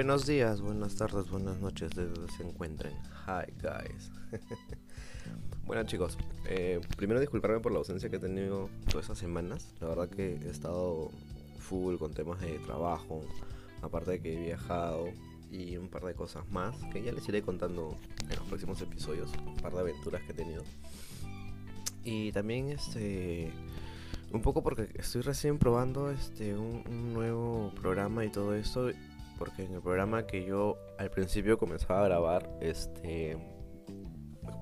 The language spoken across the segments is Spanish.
Buenos días, buenas tardes, buenas noches, desde donde se encuentren. Hi, guys. bueno, chicos, eh, primero disculparme por la ausencia que he tenido todas estas semanas. La verdad que he estado full con temas de trabajo, aparte de que he viajado y un par de cosas más que ya les iré contando en los próximos episodios. Un par de aventuras que he tenido. Y también este un poco porque estoy recién probando este un, un, nuevo programa y todo esto porque en el programa que yo al principio comenzaba a grabar este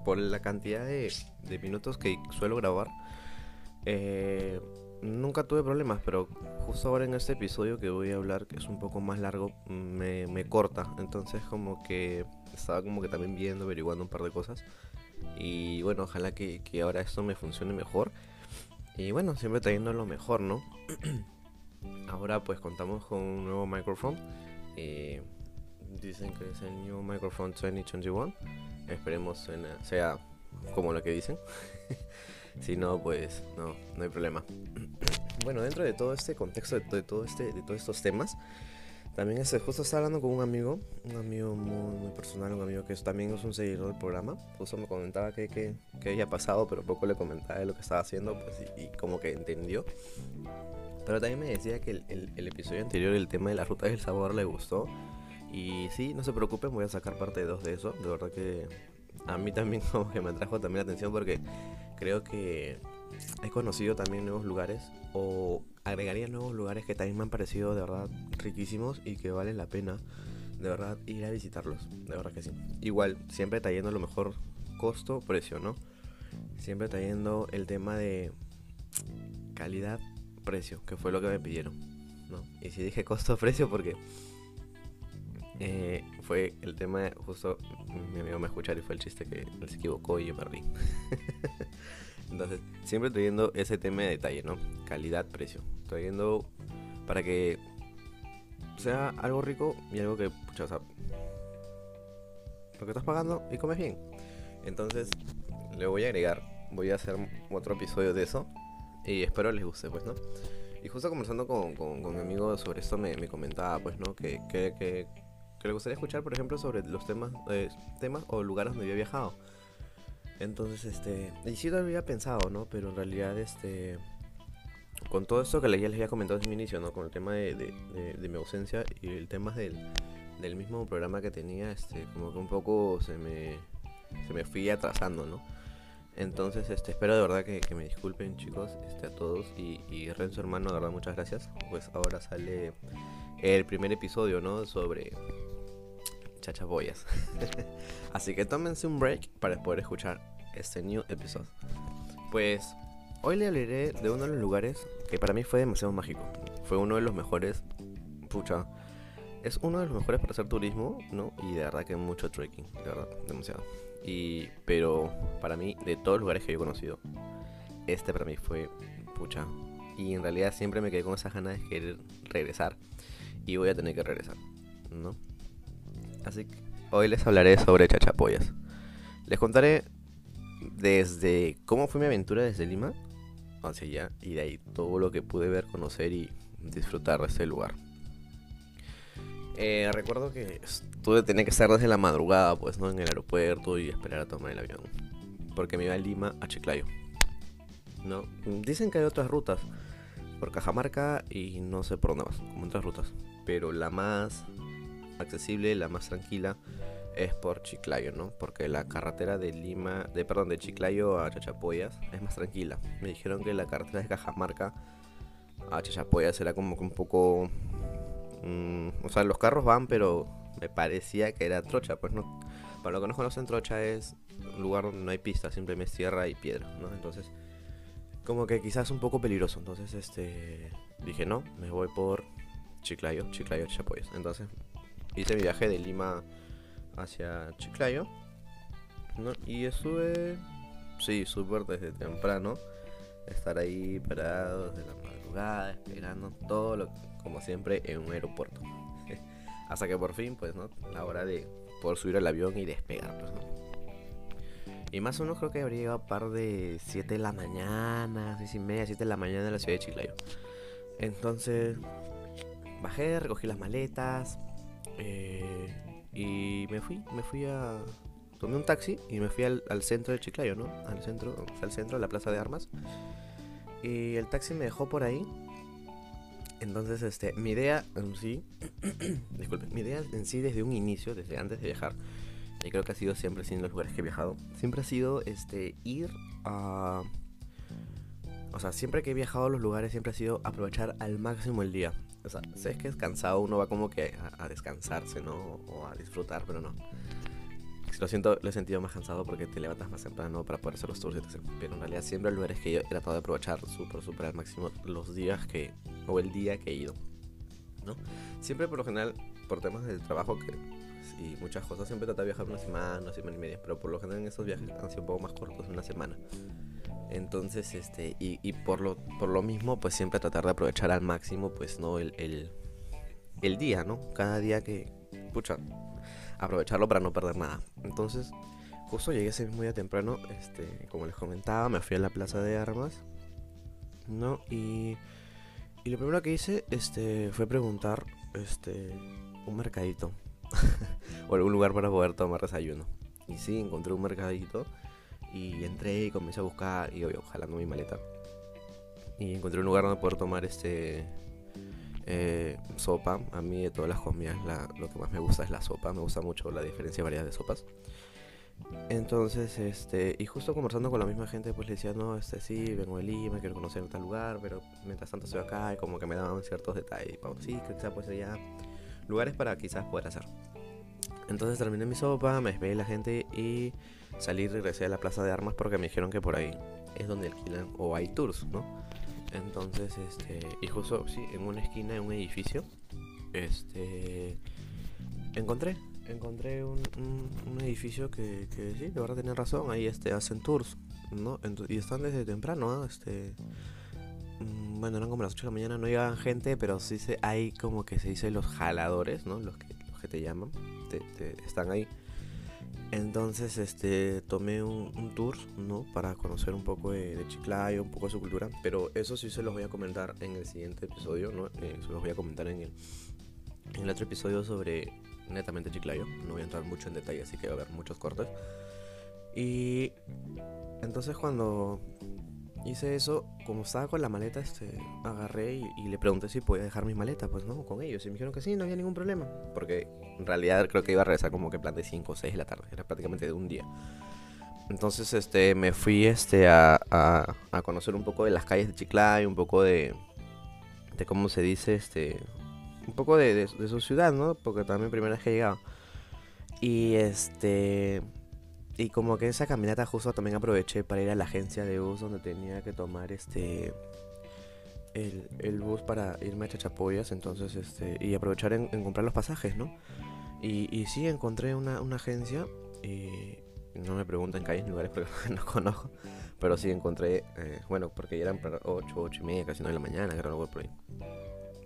por la cantidad de, minutos que suelo grabar eh, nunca tuve problemas pero justo ahora en este episodio que voy a hablar que es un poco más largo me, corta entonces como que estaba como que también viendo averiguando un par de cosas y bueno ojalá que, que ahora esto me funcione mejor y bueno, siempre trayendo lo mejor, ¿no? Ahora pues contamos con un nuevo micrófono. Eh, dicen que es el nuevo micrófono 2021. Esperemos sea como lo que dicen. si no, pues no, no hay problema. bueno, dentro de todo este contexto, de, este, todos estos temas, también este, justo estaba hablando con un amigo, un amigo muy, personal, un amigo que es, también es un seguidor del programa. Justo me comentaba que, que, que, había pasado, pero poco le comentaba de lo que estaba haciendo, pues, y, y como que entendió. Pero también me decía que el, el, episodio anterior, el tema de las rutas del sabor, le gustó. Y sí, no se preocupen, voy a sacar parte de dos de eso. De verdad que a mí también como que me atrajo también la atención porque creo que he conocido también nuevos lugares o agregaría nuevos lugares que también me han parecido de verdad riquísimos y que valen la pena de verdad ir a visitarlos, de verdad que sí. Igual, siempre trayendo lo mejor costo-precio, ¿no? Siempre trayendo el tema de calidad-precio, que fue lo que me pidieron. Y si dije costo-precio porque eh, fue el tema, justo mi amigo me escuchar y fue el chiste que se equivocó y yo me rí. Entonces, siempre trayendo ese tema de detalle, ¿no? Calidad, precio. Trayendo para que sea algo rico y algo que, pucha, o sea, lo que estás pagando y comes bien. Entonces, le voy a agregar, voy a hacer otro episodio de eso y espero les guste, pues, ¿no? Y justo conversando con, con, con mi amigo sobre esto me, me comentaba, pues, ¿no? Que, que, que, que, le gustaría escuchar, por ejemplo, sobre los temas, eh, temas o lugares donde había viajado. Entonces, este, y sí lo había pensado, ¿no? Pero en realidad, este, con todo esto que ya les había comentado desde mi inicio, ¿no? Con el tema de, de, de, de mi ausencia y el tema del, del, mismo programa que tenía, este, como que un poco se me, se me fui atrasando, ¿no? Entonces, este, espero de verdad que, me disculpen, chicos, este, a todos. Y, y Renzo, hermano, de verdad, muchas gracias. Pues ahora sale el primer episodio, ¿no? Sobre chachaboyas. Así que tómense un break para poder escuchar este new episodio. Pues hoy le hablaré de uno de los lugares que para mí fue demasiado mágico. Fue uno de los mejores. Pucha. Es uno de los mejores para hacer turismo, ¿no? Y de verdad que mucho trekking, de verdad, demasiado. Y, pero para mí, de todos los lugares que yo he conocido, este para mí fue pucha. Y en realidad siempre me quedé con esa ganas de querer regresar. Y voy a tener que regresar, ¿no? Así que hoy les hablaré sobre chachapoyas. Les contaré desde cómo fue mi aventura desde Lima hacia allá y de ahí todo lo que pude ver, conocer y disfrutar de este lugar. Eh, recuerdo que tuve tenía que estar desde la madrugada, pues, ¿no? En el aeropuerto y esperar a tomar el avión. Porque me iba de Lima a Chiclayo. ¿No? Dicen que hay otras rutas por Cajamarca y no sé por dónde más, como otras rutas. Pero la más accesible, la más tranquila es por Chiclayo, ¿no? Porque la carretera de Lima, de perdón, de Chiclayo a Chachapoyas es más tranquila. Me dijeron que la carretera de Cajamarca a Chachapoyas era como que un poco mmm, o sea, los carros van, pero me parecía que era trocha, pues no. Para lo que no conocen, trocha es un lugar donde no hay pista, simplemente tierra y piedra, ¿no? Entonces, como que quizás un poco peligroso. Entonces, este, dije no, me voy por Chiclayo, Chiclayo, Chachapoyas. Entonces, hice mi viaje de Lima hacia Chiclayo. ¿no? Y estuve, sí, súper desde temprano. Estar ahí parado desde la madrugada, esperando todo lo, como siempre, en un aeropuerto. Hasta que por fin, pues, ¿no? La hora de poder subir al avión y despegar, pues, ¿no? Y más o menos creo que habría llegado a par de 7 de la mañana, 6 y media, 7 de la mañana en la ciudad de Chiclayo. Entonces, bajé, recogí las maletas, Eh, y me fui, me fui a... Tomé un taxi y me fui al, centro de Chiclayo, ¿no? Al centro, al centro, a la plaza de armas. Y el taxi me dejó por ahí. Entonces, este, mi idea en sí, disculpe, mi idea en sí desde un inicio, desde antes de viajar, y creo que ha sido siempre, sin los lugares que he viajado, siempre ha sido, este, ir a o sea, siempre que he viajado a los lugares siempre ha sido aprovechar al máximo el día. O sea, sé que es cansado, uno va como que a, descansarse, ¿no? O a disfrutar, pero no. Lo siento, lo he sentido más cansado porque te levantas más temprano para poder hacer los tours, etc. Pero en realidad siempre hay lugares que yo he tratado de aprovechar súper, súper al máximo los días que, o el día que he ido, ¿no? Siempre por lo general, por temas de trabajo que, y muchas cosas, siempre trato de viajar una semana, una semana y media, pero por lo general en esos viajes han sido un poco más cortos, una semana. Entonces, este, y, y, por, lo, por lo mismo, pues siempre tratar de aprovechar al máximo, pues, ¿no? El, el, el día, ¿no? Cada día que, pucha, aprovecharlo para no perder nada. Entonces, justo llegué ese mismo día temprano, este, como les comentaba, me fui a la plaza de armas, ¿no? Y, y lo primero que hice, este, fue preguntar, este, un mercadito, o algún lugar para poder tomar desayuno. Y sí, encontré un mercadito y entré y comencé a buscar y obvio, jalando mi maleta. Y encontré un lugar donde poder tomar este eh, sopa. A mí de todas las comidas lo que más me gusta es la sopa. Me gusta mucho la diferencia y variedad de sopas. Entonces, este, y justo conversando con la misma gente, pues le decía, no, este sí, vengo de Lima, quiero conocer tal lugar, pero mientras tanto estoy acá y como que me daban ciertos detalles. Sí, quizás pues ya lugares para quizás poder hacer. Entonces terminé mi sopa, me despedí la gente y salí y regresé a la plaza de armas porque me dijeron que por ahí es donde alquilan o hay tours, ¿no? Entonces, este, y justo, sí, en una esquina de un edificio, este, encontré, encontré un, edificio que, sí, de verdad tenía razón, ahí este, hacen tours, ¿no? y están desde temprano, este, mm, bueno, eran como las 8 de la mañana, no llegaban gente, pero sí se, hay como que se dice los jaladores, ¿no? Los que, los que te llaman, te, están ahí. Entonces, este, tomé un, tour, ¿no? Para conocer un poco de, Chiclayo, un poco de su cultura. Pero eso sí se los voy a comentar en el siguiente episodio, ¿no? Eh, se los voy a comentar en el, en el otro episodio sobre netamente Chiclayo. No voy a entrar mucho en detalle, así que va a haber muchos cortes. Y entonces cuando hice eso, como estaba con la maleta, este, agarré y, le pregunté si podía dejar mis maletas, pues no, con ellos. Y me dijeron que sí, no había ningún problema. Porque en realidad creo que iba a regresar como que plan de 5 o 6 de la tarde, era prácticamente de un día. Entonces este, me fui este, a, a, conocer un poco de las calles de Chiclayo, un poco de, de cómo se dice, este, un poco de, de, de su ciudad, ¿no? Porque también primera vez que he llegado. Y este y como que esa caminata justo también aproveché para ir a la agencia de bus donde tenía que tomar este el, bus para irme a Chachapoyas, entonces este y aprovechar en, comprar los pasajes, ¿no? Y, y sí encontré una, agencia y no me pregunten calles ni lugares porque no conozco, pero sí encontré, eh, bueno, porque ya eran para 8, 8 y media, casi 9 de la mañana, que por ahí.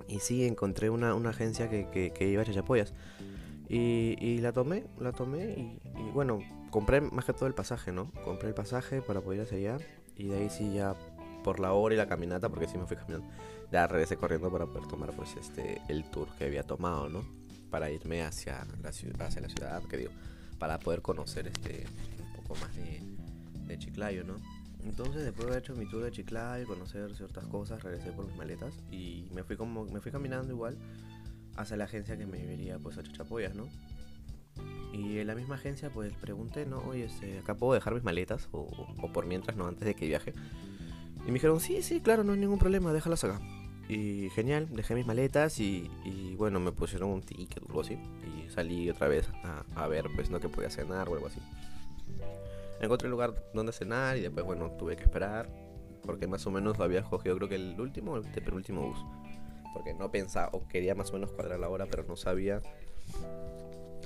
Y sí encontré una, agencia que, que, iba a Chachapoyas. Y, y, la tomé, la tomé y bueno, compré más que todo el pasaje, ¿no? Compré el pasaje para poder ir hacia allá y de ahí sí ya por la hora y la caminata, porque sí me fui caminando, ya regresé corriendo para poder tomar pues este el tour que había tomado, ¿no? Para irme hacia la ciudad, hacia la ciudad, que digo, para poder conocer este un poco más de, Chiclayo, ¿no? Entonces después de haber hecho mi tour de Chiclayo, conocer ciertas cosas, regresé por mis maletas y me fui como me fui caminando igual hacia la agencia que me llevaría pues a Chachapoyas, ¿no? Y en la misma agencia pues pregunté, ¿no? Oye, este, acá puedo dejar mis maletas o, por mientras, ¿no? Antes de que viaje. Y me dijeron, sí, sí, claro, no hay ningún problema, déjalas acá. Y genial, dejé mis maletas y, bueno, me pusieron un ticket o algo así. Y salí otra vez a, ver, pues, ¿no? Que podía cenar o algo así. Encontré un lugar donde cenar y después, bueno, tuve que esperar. Porque más o menos había escogido, creo que el último o el penúltimo bus. Porque no pensaba, o quería más o menos cuadrar la hora, pero no sabía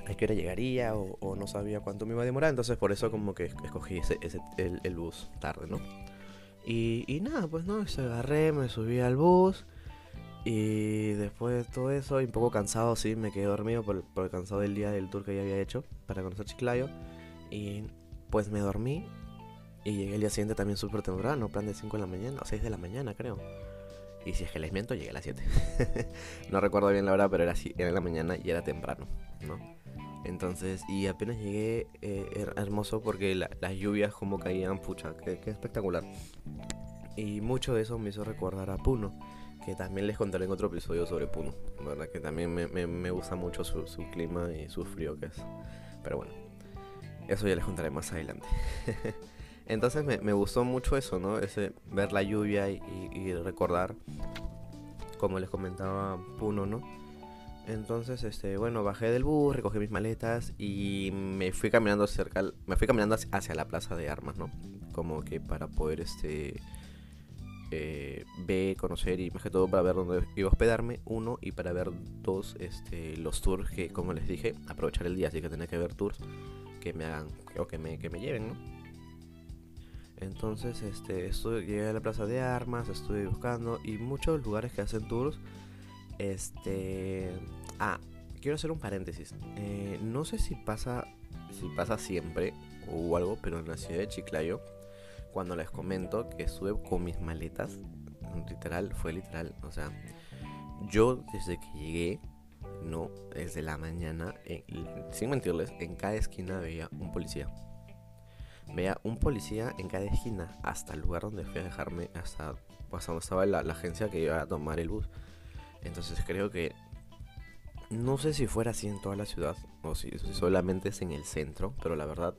a qué hora llegaría o, no sabía cuánto me iba a demorar, entonces por eso como que escogí ese, el, bus tarde, ¿no? Y, nada, pues no, se agarré, me subí al bus y después de todo eso, y un poco cansado, sí, me quedé dormido por, el cansado del día del tour que ya había hecho para conocer Chiclayo y pues me dormí y llegué el día siguiente también súper temprano, plan de 5 de la mañana, o 6 de la mañana creo. Y si es que les miento, llegué a las 7. no recuerdo bien la hora, pero era así, era en la mañana y era temprano, ¿no? Entonces, y apenas llegué, eh, era hermoso porque las lluvias como caían, pucha, qué, espectacular. Y mucho de eso me hizo recordar a Puno, que también les contaré en otro episodio sobre Puno, ¿verdad? Que también me, me, gusta mucho su, su, clima y su frío que es. Pero bueno, eso ya les contaré más adelante. Entonces me, me, gustó mucho eso, ¿no? Ese, ver la lluvia y recordar, como les comentaba Puno, ¿no? Entonces, este, bueno, bajé del bus, recogí mis maletas y me fui caminando cerca, me fui caminando hacia la plaza de armas, ¿no? Como que para poder, este, eh, ver, conocer y más que todo para ver dónde iba a hospedarme, uno, y para ver dos, este, los tours que, como les dije, aprovechar el día, así que tenía que ver tours que me hagan, o que me, que me lleven, ¿no? Entonces, este, estuve, llegué a la plaza de armas, estuve buscando y muchos lugares que hacen tours este. Ah, quiero hacer un paréntesis. Eh, no sé si pasa. Si pasa siempre o algo, pero en la ciudad de Chiclayo, cuando les comento que estuve con mis maletas, literal, fue literal. O sea, yo desde que llegué, no, desde la mañana, sin mentirles, en cada esquina veía un policía. Veía un policía en cada esquina, hasta el lugar donde fui a dejarme, hasta, pues, donde estaba la agencia que iba a tomar el bus. Entonces creo que no sé si fuera así en toda la ciudad o si solamente es en el centro, pero la verdad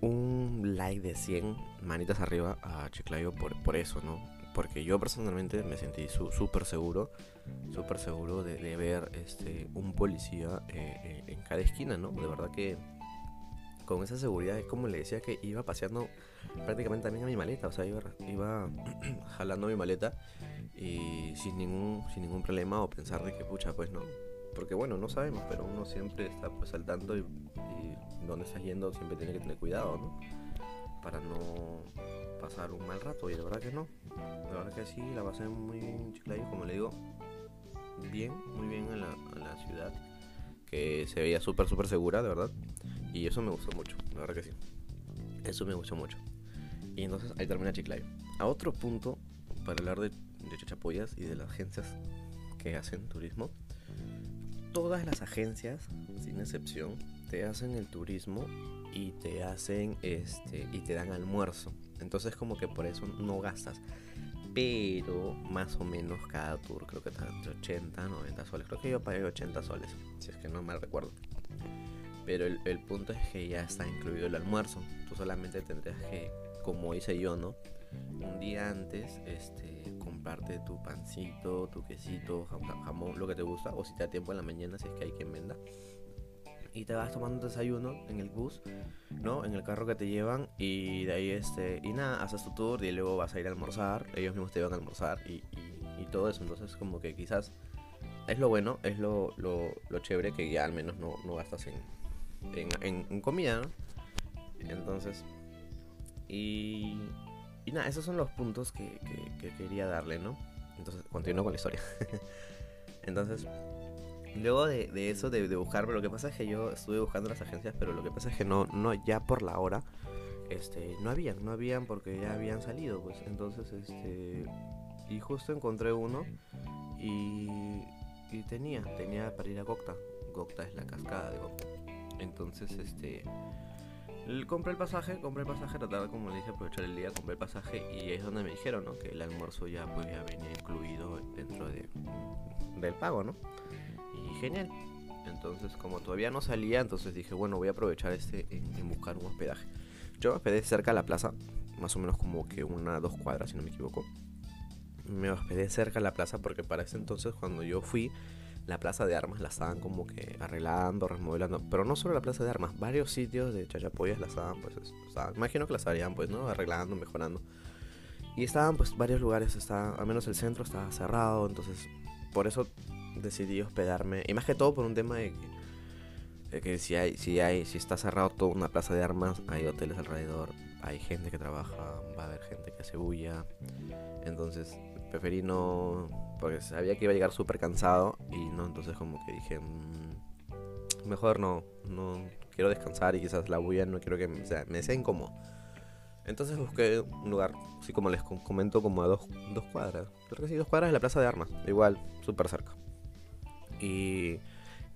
un like de 100 manitas arriba a Chiclayo por, por eso, ¿no? Porque yo personalmente me sentí súper seguro, súper seguro de, ver este, un policía eh, eh, en cada esquina, ¿no? De verdad que con esa seguridad es como le decía que iba paseando prácticamente también a mi maleta, o sea, iba, iba jalando mi maleta y sin ningún, sin ningún problema o pensar de que pucha, pues no. Porque bueno, no sabemos, pero uno siempre está pues al tanto y, donde está yendo siempre tiene que tener cuidado, ¿no? Para no pasar un mal rato y de verdad que no. De verdad que sí, la pasé muy bien en como le digo, bien, muy bien en la, en la ciudad, que se veía súper, súper segura, de verdad. Y eso me gustó mucho, de verdad que sí. Eso me gustó mucho. Y entonces ahí termina Chiclayo. A otro punto, para hablar de de Chachapoyas y de las agencias que hacen turismo. Todas las agencias, sin excepción, te hacen el turismo y te hacen este y te dan almuerzo. Entonces como que por eso no gastas. Pero más o menos cada tour creo que está entre 80, 90 soles. Creo que yo pagué 80 soles, si es que no me recuerdo. Pero el, el punto es que ya está incluido el almuerzo. Tú solamente tendrías que, como hice yo, ¿no? Un día antes, este, comprarte tu pancito, tu quesito, jamón, lo que te gusta, o si te da tiempo en la mañana, si es que hay quien venda. Y te vas tomando un desayuno en el bus, ¿no? En el carro que te llevan y de ahí, este, y nada, haces tu tour y luego vas a ir a almorzar, ellos mismos te van a almorzar y, y, todo eso. Entonces, como que quizás es lo bueno, es lo, lo, chévere que ya al menos no, no gastas en, en, en comida, ¿no? Entonces, y y nada, esos son los puntos que, quería darle, ¿no? Entonces, continúo con la historia. Entonces, luego de, eso, de, de, buscar, pero lo que pasa es que yo estuve buscando las agencias, pero lo que pasa es que no, no ya por la hora, este, no habían, no habían porque ya habían salido, pues. Entonces, este, y justo encontré uno y, y tenía, tenía para ir a Gokta. Gokta es la cascada de Gokta. Entonces, este Compré el pasaje, compré el pasaje, tratar como le dije aprovechar el día, compré el pasaje y es donde me dijeron, ¿no? Que el almuerzo ya pues ya venía incluido dentro de, del pago, ¿no? Y genial. Entonces como todavía no salía, entonces dije, bueno, voy a aprovechar este en, buscar un hospedaje. Yo me hospedé cerca de la plaza, más o menos como que una, dos cuadras, si no me equivoco. Me hospedé cerca de la plaza porque para ese entonces cuando yo fui la plaza de armas la estaban como que arreglando, remodelando. Pero no solo la plaza de armas, varios sitios de Chachapoyas la estaban, pues, imagino que la estarían, pues, ¿no? Arreglando, mejorando. Y estaban, pues, varios lugares, está, al menos el centro estaba cerrado, entonces, por eso decidí hospedarme. Y más que todo por un tema de que, que si hay, si hay, si está cerrado toda una plaza de armas, hay hoteles alrededor, hay gente que trabaja, va a haber gente que hace bulla. Entonces, preferí no porque sabía que iba a llegar súper cansado y no, entonces como que dije, mm, mejor no, no quiero descansar y quizás la bulla no quiero que me sea, me sea incómodo. Entonces busqué un lugar, así como les comento, como a dos, dos cuadras. Creo que sí, dos cuadras de la Plaza de Armas. Igual, súper cerca. Y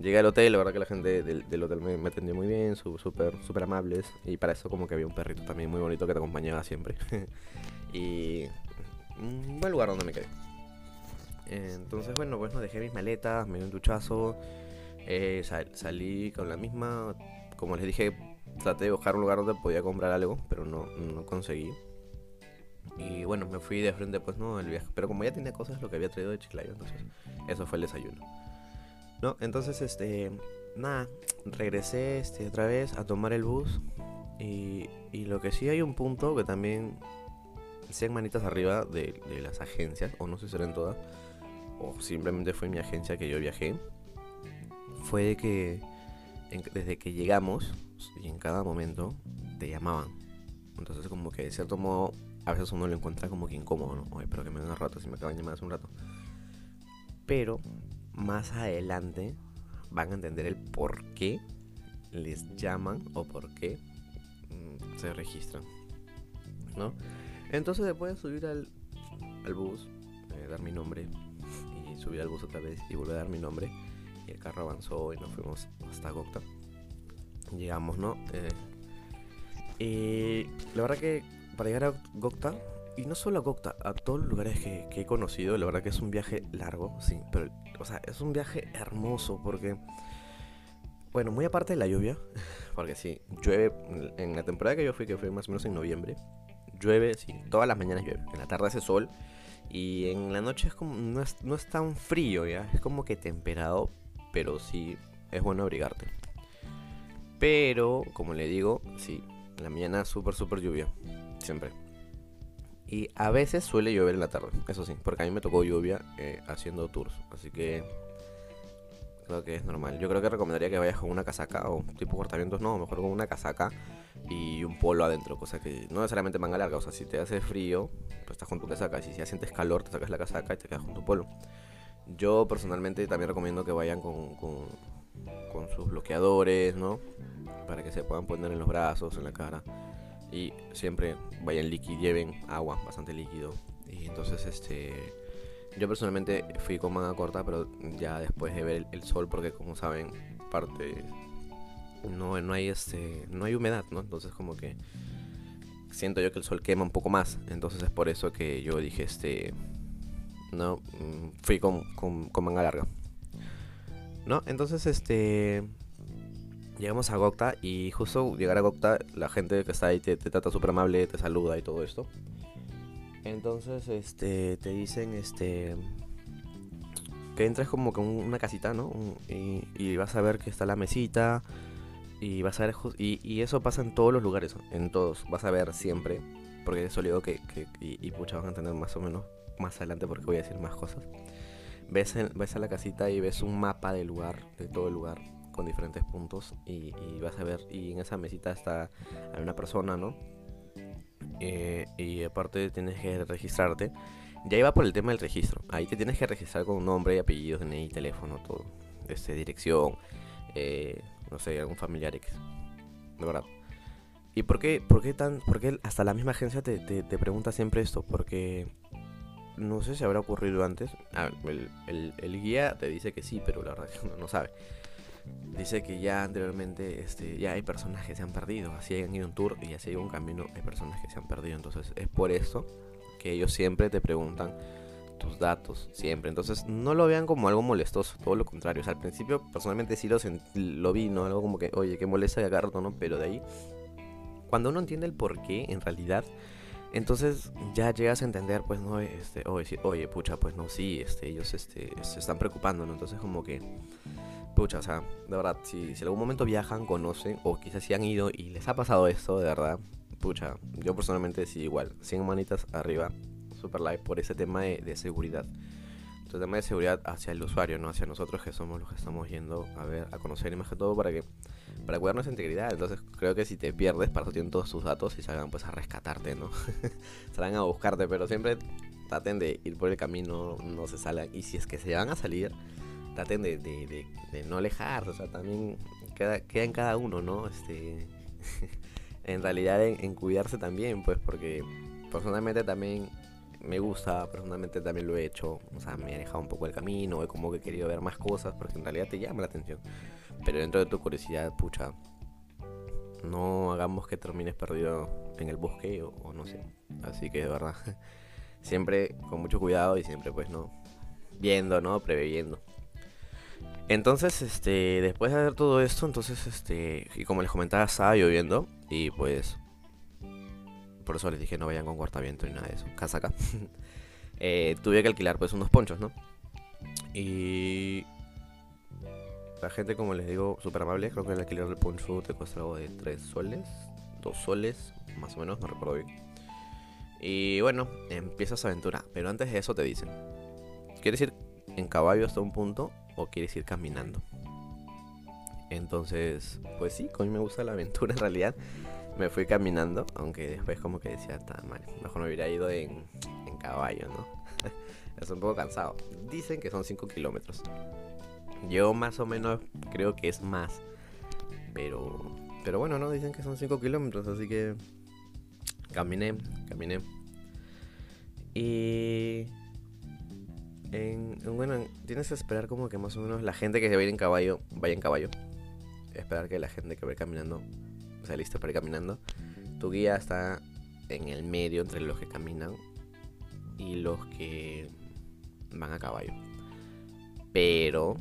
llegué al hotel, la verdad que la gente del, hotel me, atendió muy bien, súper super amables. Y para eso como que había un perrito también muy bonito que te acompañaba siempre. y un buen lugar donde me quedé. Entonces, bueno, pues no dejé mis maletas, me dio un duchazo. Eh, salí con la misma, como les dije, traté de buscar un lugar donde podía comprar algo, pero no, no conseguí. Y bueno, me fui de frente, pues no, el viaje. Pero como ya tenía cosas, lo que había traído de Chiclayo, entonces eso fue el desayuno. No, entonces, este, nada, regresé este, otra vez a tomar el bus. Y, y lo que sí hay un punto que también, sean manitas arriba de, de las agencias, o no sé si serán todas, o simplemente fue mi agencia que yo viajé, fue que desde que llegamos y en cada momento te llamaban. Entonces como que de cierto modo a veces uno lo encuentra como que incómodo, ¿no? Oye, pero que me venga rato si me acaban de llamar hace un rato. Pero más adelante van a entender el por qué les llaman o por qué mm, se registran, ¿no? Entonces después de subir al, al bus, eh, dar mi nombre subir al bus otra vez y volver a dar mi nombre, y el carro avanzó y nos fuimos hasta Gokta llegamos, ¿no? Eh, y la verdad que para llegar a Gokta, y no solo a Gokta, a todos los lugares que, he conocido, la verdad que es un viaje largo, sí, pero, o sea, es un viaje hermoso porque, bueno, muy aparte de la lluvia, porque sí, llueve, en la temporada que yo fui, que fue más o menos en noviembre, llueve, sí, todas las mañanas llueve, en la tarde hace sol, y en la noche es como, no es, no es tan frío, ¿ya? Es como que temperado, pero sí es bueno abrigarte. Pero, como le digo, sí, en la mañana súper, súper lluvia. Siempre. Y a veces suele llover en la tarde, eso sí, porque a mí me tocó lluvia eh, haciendo tours. Así que creo que es normal. Yo creo que recomendaría que vayas con una casaca o tipo cortamientos, no, mejor con una casaca y un polo adentro, cosa que no necesariamente manga larga. O sea, si te hace frío, pues estás con tu casaca. Si ya sientes calor, te sacas la casaca y te quedas con tu polo. Yo personalmente también recomiendo que vayan con, con, con sus bloqueadores, ¿no? para que se puedan poner en los brazos, en la cara. Y siempre vayan líquido, lleven agua, bastante líquido. Y entonces este yo personalmente fui con manga corta, pero ya después de ver el, sol, porque como saben, parte no, no hay este no hay humedad, ¿no? Entonces como que siento yo que el sol quema un poco más. Entonces es por eso que yo dije este no mm, fui con, con, manga larga. ¿No? Entonces este Llegamos a Gokta y justo llegar a Gokta, la gente que está ahí te, trata súper amable, te saluda y todo esto. Entonces, este, te dicen, este, que entres como con una casita, ¿no? Y, vas a ver que está la mesita y vas a ver, y, eso pasa en todos los lugares, en todos, vas a ver siempre, porque eso le digo que, y, y pucha, van a entender más o menos más adelante porque voy a decir más cosas. Ves, ves a la casita y ves un mapa del lugar, de todo el lugar con diferentes puntos y, vas a ver, y en esa mesita está una persona, ¿no? Eh, y aparte tienes que registrarte. Ya iba por el tema del registro. Ahí te tienes que registrar con nombre, y apellido, DNI, teléfono, todo. Este, dirección, eh, no sé, algún familiar X. De verdad. ¿Y por qué, por qué tan, por qué hasta la misma agencia te, te, pregunta siempre esto? Porque no sé si habrá ocurrido antes. Ah, el, el, el, guía te dice que sí, pero la verdad uno no sabe dice que ya anteriormente este, ya hay personas que se han perdido, así han ido un tour y así hay un camino, hay personas que se han perdido. Entonces es por eso que ellos siempre te preguntan tus datos, siempre. Entonces no lo vean como algo molestoso, todo lo contrario. O al principio personalmente sí lo, lo vi, ¿no? Algo como que, oye, qué molesta y agarro, ¿no? Pero de ahí, cuando uno entiende el por qué, en realidad, entonces ya llegas a entender, pues, no, este, oye, oye, pucha, pues no, sí, este, ellos este, se están preocupando, ¿no? Entonces como que pucha, o sea, de verdad, si, si en algún momento viajan, conocen, o quizás si han ido y les ha pasado esto, de verdad, pucha, yo personalmente sí, igual, 100 manitas arriba, super live, por ese tema de, seguridad. El tema de seguridad hacia el usuario, no hacia nosotros que somos los que estamos yendo a ver, a conocer y más que todo para que para cuidar nuestra integridad. Entonces creo que si te pierdes, para eso tienen todos tus datos y salgan pues a rescatarte, ¿no? salgan a buscarte, pero siempre traten de ir por el camino, no se salgan. Y si es que se van a salir, traten de, no alejar, o sea, también queda, queda, en cada uno, ¿no? Este, en realidad en, cuidarse también, pues porque personalmente también me gusta, personalmente también lo he hecho, o sea, me he dejado un poco el camino, he como que he querido ver más cosas porque en realidad te llama la atención. Pero dentro de tu curiosidad, pucha, no hagamos que termines perdido en el bosque o, no sé. Así que de verdad, siempre con mucho cuidado y siempre pues no, viendo, ¿no? Previendo. Entonces, este, después de hacer todo esto, entonces, este, y como les comentaba, estaba lloviendo y pues, por eso les dije no vayan con cortaviento ni nada de eso, casaca. eh, tuve que alquilar pues unos ponchos, ¿no? Y la gente, como les digo, súper amable, creo que el alquiler del poncho te cuesta algo de 3 soles, 2 soles, más o menos, no recuerdo bien. Y bueno, empiezas aventura, pero antes de eso te dicen, ¿quieres ir en caballo hasta un punto o quieres ir caminando. Entonces, pues sí, a mí me gusta la aventura en realidad. Me fui caminando, aunque después como que decía, está mal, mejor me hubiera ido en, en caballo, ¿no? es un poco cansado. Dicen que son 5 kilómetros. Yo más o menos creo que es más. Pero, pero bueno, no, dicen que son 5 kilómetros, así que caminé, caminé. Y bueno, tienes que esperar como que más o menos la gente que se va a ir en caballo vaya en caballo. Esperar que la gente que va caminando sea lista para ir caminando. Tu guía está en el medio entre los que caminan y los que van a caballo. Pero,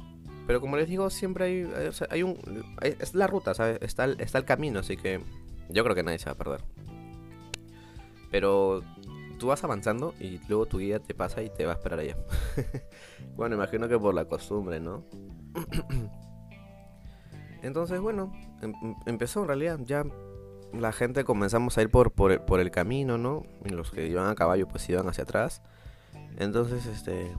pero como les digo, siempre hay, hay, un, es la ruta, ¿sabes? Está, está el camino, así que yo creo que nadie se va a perder. Pero tú vas avanzando y luego tu guía te pasa y te va a esperar allá. bueno, imagino que por la costumbre, ¿no? Entonces, bueno, em, em, empezó en realidad. Ya la gente comenzamos a ir por, por, el camino, ¿no? Los que iban a caballo pues iban hacia atrás. Entonces, este...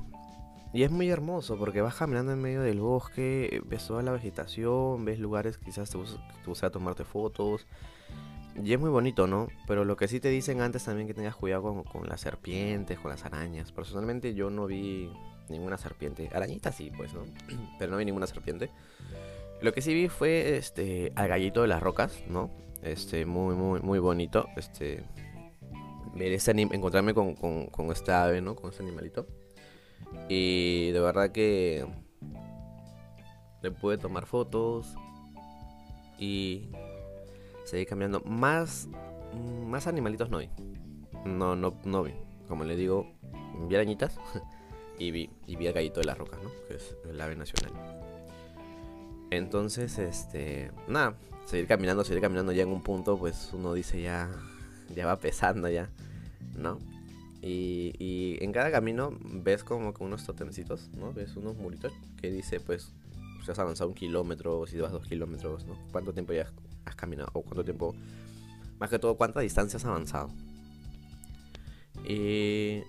Y es muy hermoso porque vas caminando en medio del bosque, ves toda la vegetación, ves lugares quizás te gusta a tomarte fotos. Y es muy bonito, ¿no? Pero lo que sí te dicen antes también que tengas cuidado con, las serpientes, con las arañas. Personalmente yo no vi ninguna serpiente. Arañita sí, pues, ¿no? Pero no vi ninguna serpiente. Lo que sí vi fue este al gallito de las rocas, ¿no? Este, muy, muy, muy bonito. Este. Ver encontrarme con, con, con esta ave, ¿no? Con este animalito. Y de verdad que le pude tomar fotos. Y seguir caminando. Más, más animalitos no vi. No, no, no vi. Como le digo, vi arañitas y vi, y vi el gallito de las rocas, ¿no? Que es el ave nacional. Entonces, este, nada, seguir caminando, seguir caminando ya en un punto, pues uno dice ya, ya va pesando ya, ¿no? Y, y en cada camino ves como que unos totemcitos, ¿no? Ves unos muritos que dice, pues, si has avanzado un kilómetro, si vas dos kilómetros, ¿no? ¿Cuánto tiempo ya has caminado o cuánto tiempo, más que todo, cuánta distancia has avanzado. Y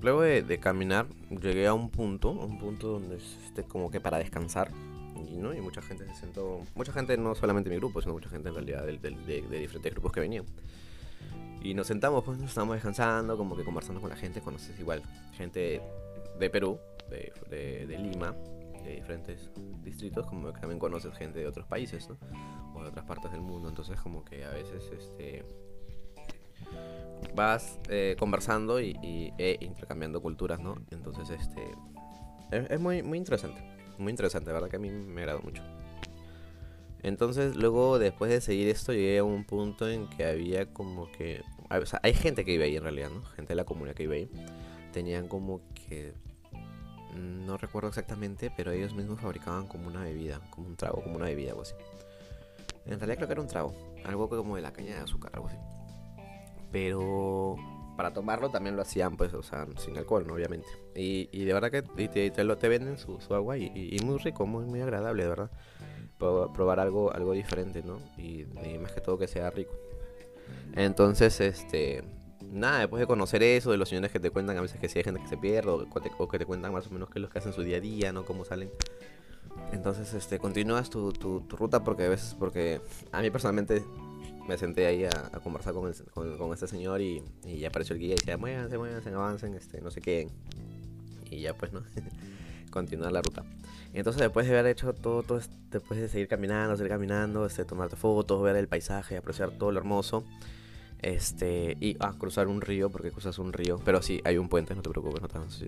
luego de, caminar, llegué a un punto, un punto donde este, como que para descansar. Y, ¿no? y mucha gente se sentó, mucha gente no solamente mi grupo, sino mucha gente en realidad de, de, diferentes grupos que venían. Y nos sentamos, pues nos estábamos descansando, como que conversando con la gente, conoces igual gente de Perú, de, de Lima, de diferentes distritos, como que también conoces gente de otros países, ¿no? O de otras partes del mundo, entonces como que a veces este vas eh, conversando y, e intercambiando culturas, ¿no? Entonces este es, muy, muy interesante, muy interesante, la verdad que a mí me agrada mucho. Entonces luego después de seguir esto llegué a un punto en que había como que... Hay gente que vive ahí en realidad, ¿no? Gente de la comunidad que vive ahí. Tenían como que no recuerdo exactamente, pero ellos mismos fabricaban como una bebida, como un trago, como una bebida, algo así. En realidad creo que era un trago, algo como de la caña de azúcar, algo así. Pero para tomarlo también lo hacían, pues, o sea, sin alcohol, obviamente. Y, de verdad que te, lo, te venden su, agua y, muy rico, muy, muy agradable, de verdad. Probar algo, algo diferente, ¿no? Y más que todo que sea rico. Entonces, este nada, después de conocer eso, de los señores que te cuentan a veces que si hay gente que se pierde o, que te cuentan más o menos qué es lo que hacen su día a día, ¿no? Cómo salen. Entonces, este, continúas tu, tu, ruta porque a veces, porque a mí personalmente me senté ahí a, conversar con, con, este señor y, ya apareció el guía y decía, muévanse, muévanse, avancen, este, no sé qué. Y ya pues, ¿no? Continuar la ruta. entonces después de haber hecho todo, todo después de seguir caminando, seguir caminando, este, tomarte fotos, ver el paisaje, apreciar todo lo hermoso, este, y ah, cruzar un río, porque cruzas un río, pero sí, hay un puente, no te preocupes,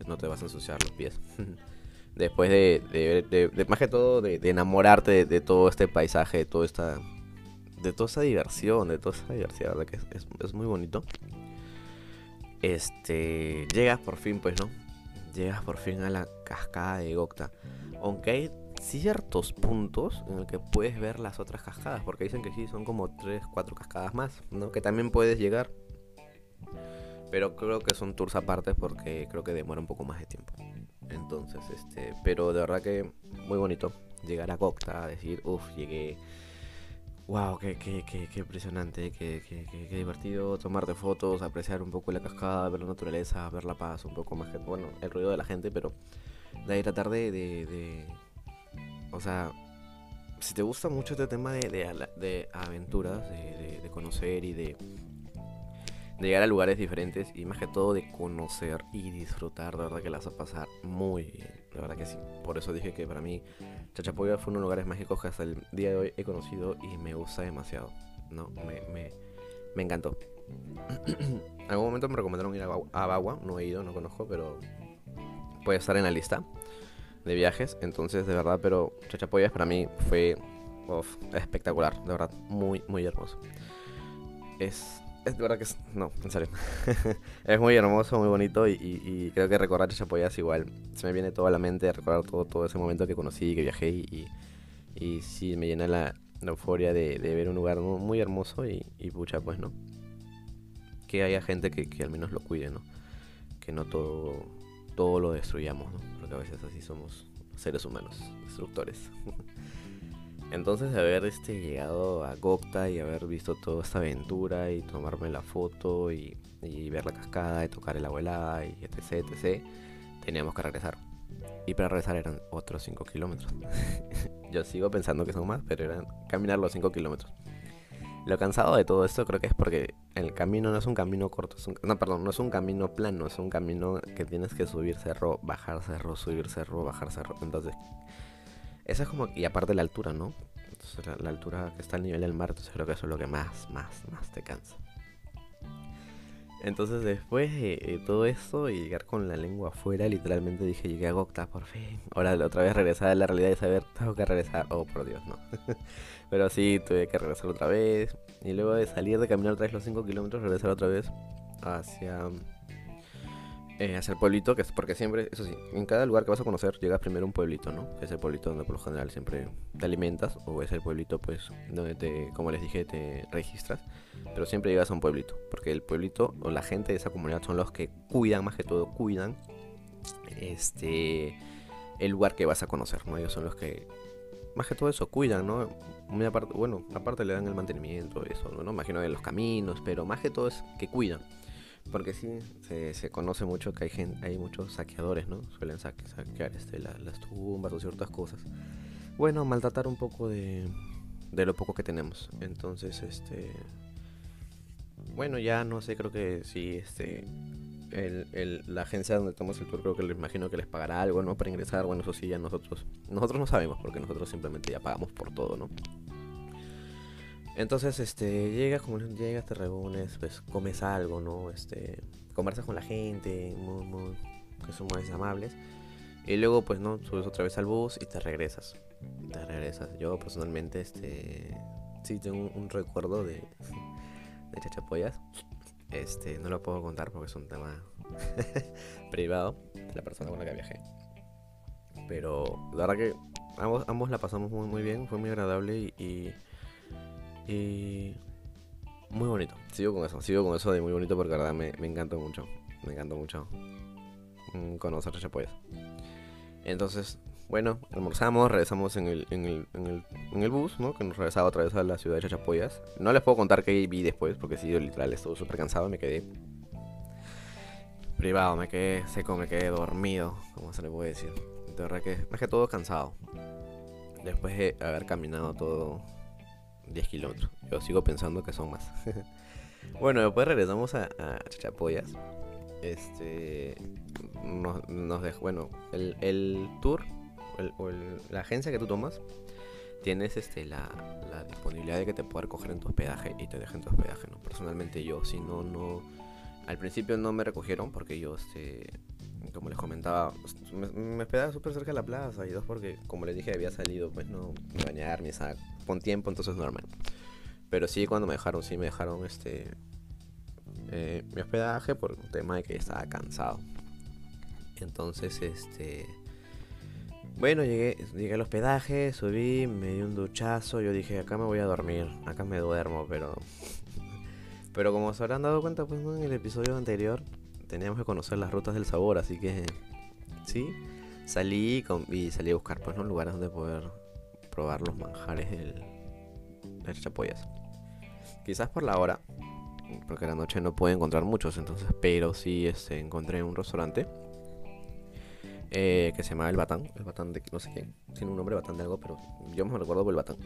no te, vas a ensuciar los pies. después de, de, más que todo, de, enamorarte de, todo este paisaje, de toda esta, de toda esa diversión, de toda esa diversidad, ¿verdad? Que es, es, muy bonito. Este, llegas por fin, pues, ¿no? Llegas por fin a la cascada de Gokta. Aunque hay ciertos puntos en el que puedes ver las otras cascadas, porque dicen que sí, son como 3, 4 cascadas más, ¿no? Que también puedes llegar. Pero creo que son tours aparte porque creo que demora un poco más de tiempo. Entonces, este, pero de verdad que muy bonito llegar a Cocta, decir, uff, llegué. Wow, qué, qué, qué, qué impresionante, qué, qué, divertido tomarte fotos, apreciar un poco la cascada, ver la naturaleza, ver la paz, un poco más que, bueno, el ruido de la gente, pero de ahí tratar de, o sea, si te gusta mucho este tema de, de, de aventuras, de, conocer y de, de llegar a lugares diferentes y más que todo de conocer y disfrutar, de verdad que la vas a pasar muy bien, de verdad que sí. Por eso dije que para mí Chachapoya fue uno de los lugares mágicos que hasta el día de hoy he conocido y me gusta demasiado, ¿no? Me, me, me encantó. en algún momento me recomendaron ir a Bagua, no he ido, no conozco, pero puede estar en la lista de viajes. Entonces, de verdad, pero Chachapoyas para mí fue espectacular, de verdad, muy, muy hermoso. Es es de verdad que es. No, en serio. es muy hermoso, muy bonito. Y, creo que recordar Chachapoyas igual. Se me viene toda la mente recordar todo, todo ese momento que conocí, que viajé. Y, y sí, me llena la, euforia de, ver un lugar muy, hermoso. Y, pucha, pues, ¿no? Que haya gente que, que, al menos lo cuide, ¿no? Que no todo, todo lo destruyamos, ¿no? Porque a veces así somos seres humanos, destructores. Entonces haber este, llegado a Gokta y haber visto toda esta aventura y tomarme la foto y, ver la cascada y tocar el abuela y etc, etc, teníamos que regresar. Y para regresar eran otros 5 kilómetros. Yo sigo pensando que son más, pero eran caminar los 5 kilómetros. Lo cansado de todo esto creo que es porque el camino no es un camino corto, no, perdón, no es un camino plano, es un camino que tienes que subir cerro, bajar cerro, subir cerro, bajar cerro. Entonces, esa es como, y aparte la altura, ¿no? Entonces la, altura que está al nivel del mar, entonces creo que eso es lo que más, más, más te cansa. Entonces después de todo esto y llegar con la lengua afuera, literalmente dije, llegué a Gokta por fin. Ahora otra vez regresar a la realidad y saber, tengo que regresar. Oh, por Dios, no. Pero sí, tuve que regresar otra vez. Y luego de salir de caminar otra vez los 5 kilómetros, regresar otra vez hacia eh, hacia el pueblito, que es porque siempre, eso sí, en cada lugar que vas a conocer llegas primero a un pueblito, ¿no? Que es el pueblito donde por lo general siempre te alimentas, o es el pueblito, pues, donde te, como les dije, te registras, pero siempre llegas a un pueblito, porque el pueblito o la gente de esa comunidad son los que cuidan, más que todo, cuidan este el lugar que vas a conocer, ¿no? Ellos son los que, más que todo eso, cuidan, ¿no? Muy aparte, bueno, aparte le dan el mantenimiento, eso, ¿no? Imagino de los caminos, pero más que todo es que cuidan. Porque sí, se, conoce mucho que hay gente, hay muchos saqueadores, ¿no? Suelen saquear este, las tumbas o ciertas cosas. Bueno, maltratar un poco de, de lo poco que tenemos. Entonces, este... Bueno, ya no sé, creo que sí, este... El, el, la agencia donde tomamos el tour creo que les imagino que les pagará algo, ¿no? Para ingresar, bueno, eso sí, ya nosotros... Nosotros no sabemos porque nosotros simplemente ya pagamos por todo, ¿no? Entonces, este, llegas, como llegas, te reúnes, pues comes algo, ¿no? Este, conversas con la gente, muy, muy, que son muy amables. Y luego, pues, ¿no? Subes otra vez al bus y te regresas. Te regresas. Yo personalmente, este, sí tengo un, recuerdo de, de chachapoyas. Este, no lo puedo contar porque es un tema privado de la persona con la que viajé. Pero la verdad que ambos, ambos la pasamos muy, muy bien, fue muy agradable y y muy bonito. Sigo con eso, sigo con eso de muy bonito porque la verdad me, me encantó mucho. Me encantó mucho mm, conocer Chachapoyas. Entonces, bueno, almorzamos, regresamos en el, en el, en el, en el bus, ¿no? Que nos regresaba otra vez a la ciudad de Chachapoyas. No les puedo contar qué vi después, porque sí, yo literal estuve súper cansado, me quedé privado, me quedé seco, me quedé dormido, como se le puede decir. De verdad que, más que todo cansado. Después de haber caminado todo 10 kilómetros. Yo sigo pensando que son más. bueno, después regresamos a, Chachapoyas. Este. Nos, nos dejó. Bueno, el, el, tour la agencia que tú tomas, tienes este, la, disponibilidad de que te pueda recoger en tu hospedaje y te dejen tu hospedaje, ¿no? Personalmente yo, si no, no... Al principio no me recogieron porque yo, este, como les comentaba, me, me hospedaba súper cerca de la plaza y dos porque, como les dije, había salido, pues no, bañarme, con tiempo, entonces normal. Pero sí, cuando me dejaron, sí me dejaron este eh, mi hospedaje por un tema de que estaba cansado. Entonces, este bueno, llegué, llegué al hospedaje, subí, me di un duchazo, yo dije, acá me voy a dormir, acá me duermo, pero... Pero como se habrán dado cuenta, pues en el episodio anterior teníamos que conocer las rutas del sabor, así que sí, salí y salí a buscar pues ¿no? lugares donde poder probar los manjares del, del Chapoyas. Quizás por la hora, porque la noche no puedo encontrar muchos, entonces, pero sí este, encontré un restaurante eh, que se llama El Batán. El Batán de no sé qué. Tiene un nombre Batán de algo, pero yo me recuerdo por El Batán.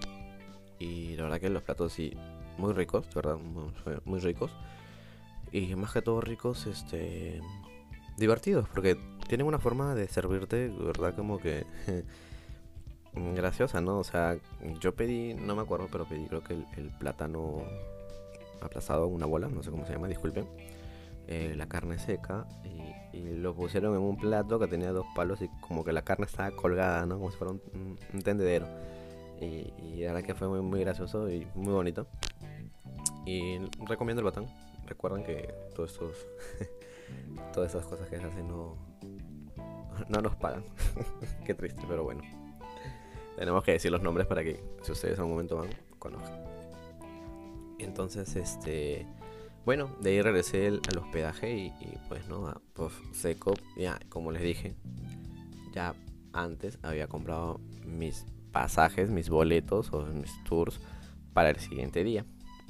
Y la verdad que los platos sí, muy ricos, de verdad, muy, ricos. Y más que todo ricos, este. divertidos, porque tienen una forma de servirte, de verdad, como que. graciosa, ¿no? O sea, yo pedí, no me acuerdo, pero pedí creo que el, plátano aplazado, una bola, no sé cómo se llama, disculpen. Eh, la carne seca y y lo pusieron en un plato que tenía dos palos y como que la carne estaba colgada, ¿no? Como si fuera un, tendedero. Y, y, la verdad que fue muy, muy gracioso y muy bonito. Y recomiendo el batán. Recuerden que todos estos, todas esas cosas que se hacen no, no nos pagan. Qué triste, pero bueno. Tenemos que decir los nombres para que si ustedes en un momento van, conozcan. Entonces, este bueno, de ahí regresé al hospedaje y, pues no, pues seco, ya como les dije, ya antes había comprado mis pasajes, mis boletos o mis tours para el siguiente día,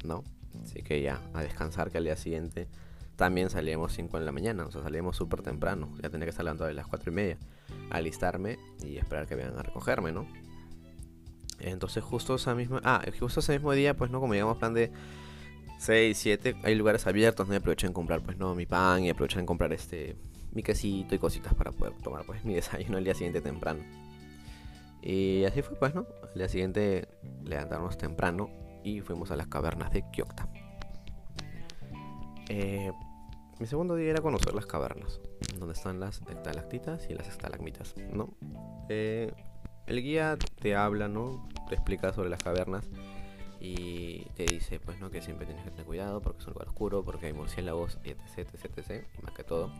¿no? Así que ya a descansar que al día siguiente también salíamos 5 en la mañana, o sea, salíamos súper temprano, ya tenía que estar hablando a las 4 y media, alistarme y esperar que vengan a recogerme, ¿no? Entonces justo esa misma, ah, justo ese mismo día, pues no, como llegamos plan de 6, 7, hay lugares abiertos, ¿no? aproveché en comprar pues no mi pan y aproveché en comprar este mi quesito y cositas para poder tomar pues mi desayuno el día siguiente temprano. Y así fue pues, ¿no? Al día siguiente levantarnos temprano y fuimos a las cavernas de Kyokta. Eh, mi segundo día era conocer las cavernas, donde están las estalactitas y las estalagmitas, ¿no? Eh, el guía te habla, ¿no? Te explica sobre las cavernas y te dice pues no que siempre tienes que tener cuidado porque es un lugar oscuro, porque hay murciélagos, etc, etc, etc, más que todo,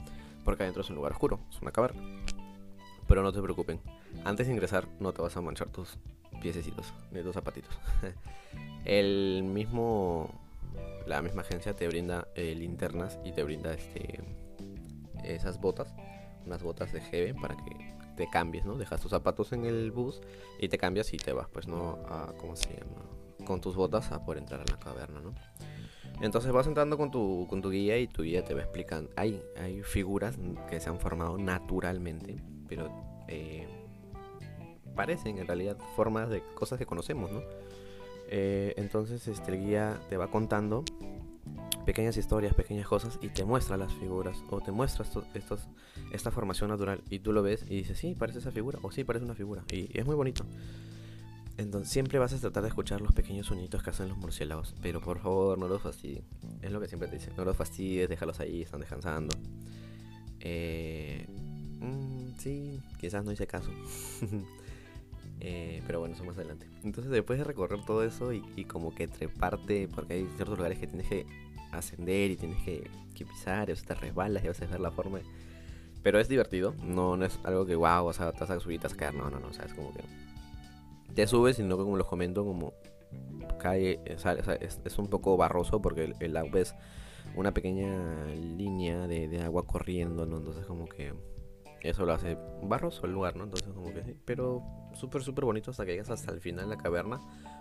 porque adentro es un lugar oscuro, es una caverna. Pero no te preocupen, antes de ingresar no te vas a manchar tus piececitos ni tus zapatitos. El mismo la misma agencia te brinda eh, linternas y te brinda este esas botas, unas botas de GB para que te cambies, ¿no? Dejas tus zapatos en el bus y te cambias y te vas, pues no a ¿cómo se llama? Con tus botas a poder entrar a la caverna, ¿no? Entonces vas entrando con tu, con tu guía y tu guía te va explicando. Hay, hay figuras que se han formado naturalmente, pero eh, parecen en realidad formas de cosas que conocemos, ¿no? Eh, entonces este, el guía te va contando pequeñas historias, pequeñas cosas y te muestra las figuras o te muestra estos, esta formación natural y tú lo ves y dices, sí, parece esa figura o sí, parece una figura y es muy bonito. Entonces siempre vas a tratar de escuchar los pequeños sonidos que hacen los murciélagos. Pero por favor, no los fastidies. Es lo que siempre te dicen. No los fastidies, déjalos ahí, están descansando. Eh, mm, sí, quizás no hice caso. eh, pero bueno, eso más adelante. Entonces después de recorrer todo eso y, como que treparte, porque hay ciertos lugares que tienes que ascender y tienes que, pisar, y a veces te resbalas y a veces ver la forma. Pero es divertido, no, no es algo que wow, o sea, te vas a subir, te vas a caer, no, no, no, o sea, es como que te subes, sino que como los comento, como cae, es, un poco barroso porque el, agua es una pequeña línea de, agua corriendo, ¿no? Entonces como que eso lo hace barroso el lugar, ¿no? Entonces como que sí, pero súper, súper bonito hasta que llegas hasta el final de la caverna.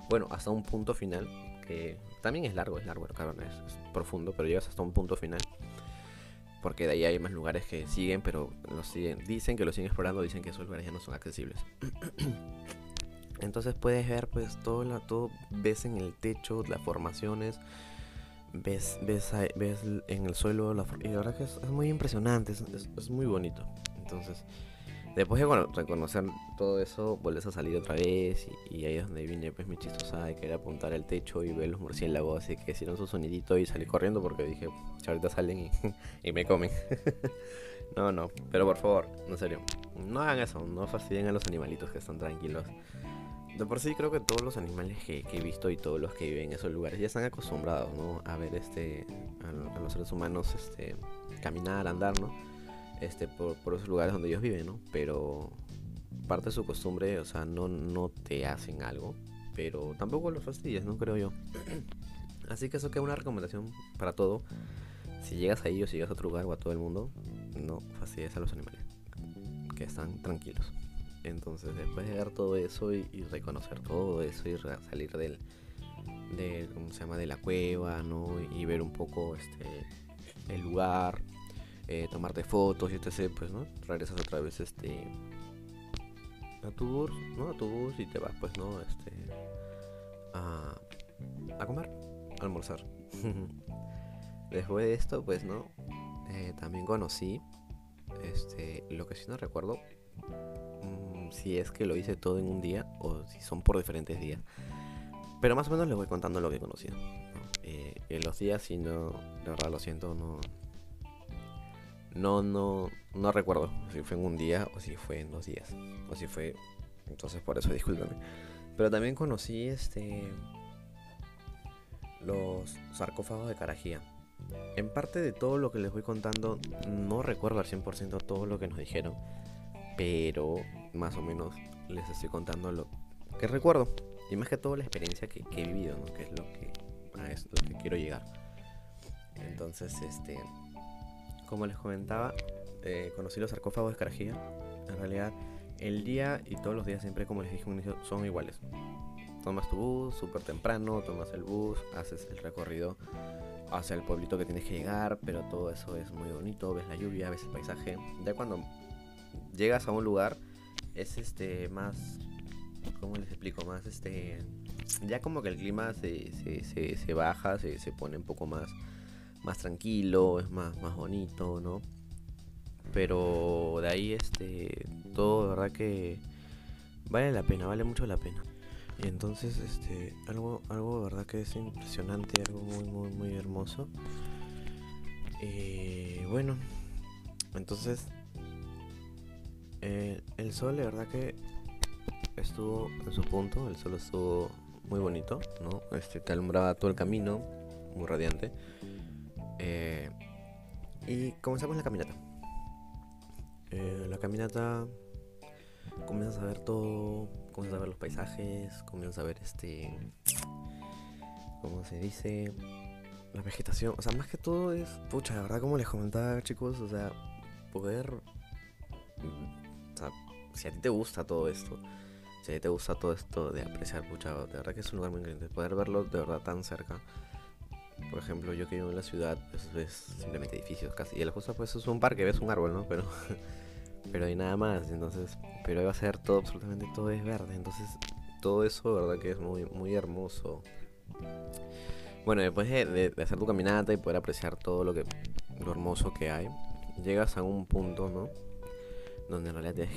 Bueno, hasta un punto final, que también es largo, es largo la caverna, es, profundo, pero llegas hasta un punto final. Porque de ahí hay más lugares que siguen, pero los siguen, dicen que lo siguen explorando, dicen que esos lugares ya no son accesibles. Entonces puedes ver pues todo, la, todo ves en el techo las formaciones, ves, ves, ves en el suelo, la, y la verdad que es, muy impresionante, es, muy bonito. Entonces Después de reconocer todo eso, vuelves a salir otra vez y, ahí es donde viene pues mi chistosa de querer apuntar al techo y ver los murciélagos, así que hicieron su sonidito y salí corriendo porque dije, ahorita salen y, me comen. no, no, pero por favor, en serio, no hagan eso, no fastidien a los animalitos que están tranquilos. De por sí creo que todos los animales que, he visto y todos los que viven en esos lugares ya están acostumbrados, ¿no? A ver este, a, los seres humanos este, caminar, andar, ¿no? este, por, por esos lugares donde ellos viven, ¿no? Pero parte de su costumbre, o sea, no, no te hacen algo, pero tampoco los fastidias, ¿no? Creo yo. Así que eso queda una recomendación para todo. Si llegas ahí o si llegas a otro lugar o a todo el mundo, no fastidies a los animales, que están tranquilos. Entonces, después de ver todo eso y, reconocer todo eso y salir del, del, ¿cómo se llama? De la cueva, ¿no? Y ver un poco este, el lugar, eh, tomarte fotos y etc. Pues, ¿no? Regresas otra vez este a tu bus, ¿no? A tu bus y te vas, pues, ¿no? Este a, a comer, a almorzar. Después de esto, pues, ¿no? Eh, también conocí, este, lo que sí no recuerdo, si es que lo hice todo en un día o si son por diferentes días. Pero más o menos les voy contando lo que conocí. Eh, en los días, si no, de verdad lo siento, no, no, no, no recuerdo si fue en un día o si fue en dos días. O si fue. Entonces por eso discúlpeme. Pero también conocí este. Los sarcófagos de Carajía. En parte de todo lo que les voy contando, no recuerdo al 100% todo lo que nos dijeron. Pero más o menos les estoy contando lo que recuerdo. Y más que todo la experiencia que, he vivido. Que es lo que, a es lo que quiero llegar. Entonces, este como les comentaba, eh, conocí los sarcófagos de Escarajía. En realidad, el día y todos los días siempre, como les dije son iguales. Tomas tu bus súper temprano, tomas el bus, haces el recorrido hacia el pueblito que tienes que llegar, pero todo eso es muy bonito, ves la lluvia, ves el paisaje. Ya cuando llegas a un lugar, es este más, ¿cómo les explico? Más este, ya como que el clima se, se, se baja, se, se pone un poco más más tranquilo, es más, más bonito, ¿no? Pero de ahí, este, todo, de verdad que vale la pena, vale mucho la pena. Y entonces, este, algo, algo de verdad que es impresionante, algo muy, muy, muy hermoso. Y bueno, entonces, eh, el sol, de verdad que estuvo en su punto, el sol estuvo muy bonito, ¿no? Este, te alumbraba todo el camino, muy radiante. Eh, y comenzamos la caminata. Eh, la caminata comienzas a ver todo, comienzas a ver los paisajes, comienzas a ver este, ¿cómo se dice? La vegetación, o sea, más que todo es, pucha, la verdad como les comentaba chicos, o sea, poder, si a ti te gusta todo esto, si a ti te gusta todo esto de apreciar, pucha, de verdad que es un lugar muy increíble, poder verlo de verdad tan cerca por ejemplo, yo que vivo en la ciudad, pues ves simplemente edificios casi. Y la cosa pues es un parque, ves un árbol, ¿no? Pero, pero hay nada más. Entonces, pero ahí va a ser todo, absolutamente todo es verde. Entonces, todo eso, verdad que es muy, muy hermoso. Bueno, después de, hacer tu caminata y poder apreciar todo lo que lo hermoso que hay, llegas a un punto, ¿no? Donde en realidad es,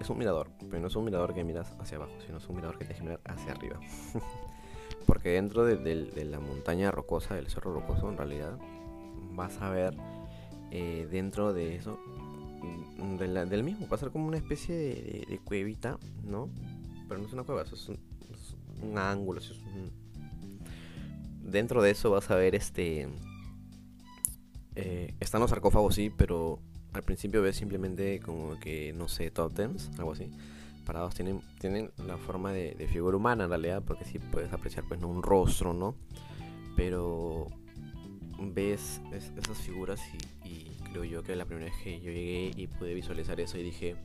es un mirador, pero no es un mirador que miras hacia abajo, sino es un mirador que tienes que mirar hacia arriba. Porque dentro de, la montaña rocosa, del cerro rocoso, en realidad, vas a ver eh, dentro de eso, mm, del mismo, va a ser como una especie de, cuevita, ¿no? Pero no es una cueva, eso es un, ángulo. Dentro de eso vas a ver este... Eh, están los sarcófagos, sí, pero al principio ves simplemente como que, no sé, top tens, algo así parados tienen, tienen la forma de, figura humana en realidad, porque sí puedes apreciar pues no un rostro, ¿no? Pero ves esas figuras y, creo yo que la primera vez que yo llegué y pude visualizar eso y dije,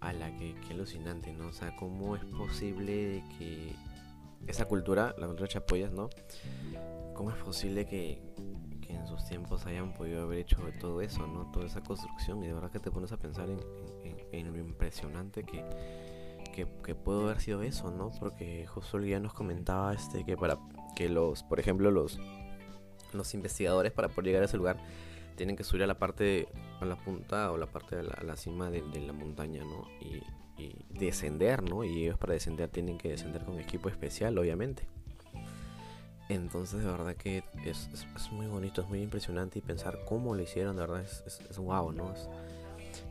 a la que, alucinante, ¿no? O sea, ¿cómo es posible que esa cultura, la cultura de Chapoyas, ¿no? ¿Cómo es posible que, que en sus tiempos hayan podido haber hecho todo eso, ¿no? Toda esa construcción y de verdad que te pones a pensar en, lo impresionante que, que, pudo haber sido eso, ¿no? Porque Josué ya nos comentaba este que para que los, por ejemplo, los, los investigadores para poder llegar a ese lugar tienen que subir a la parte, a la punta o la parte de la, cima de, la montaña, ¿no? Y, descender, ¿no? Y ellos para descender tienen que descender con equipo especial, obviamente. Entonces, de verdad que es, muy bonito, es muy impresionante y pensar cómo lo hicieron, de verdad es, es, wow, ¿no?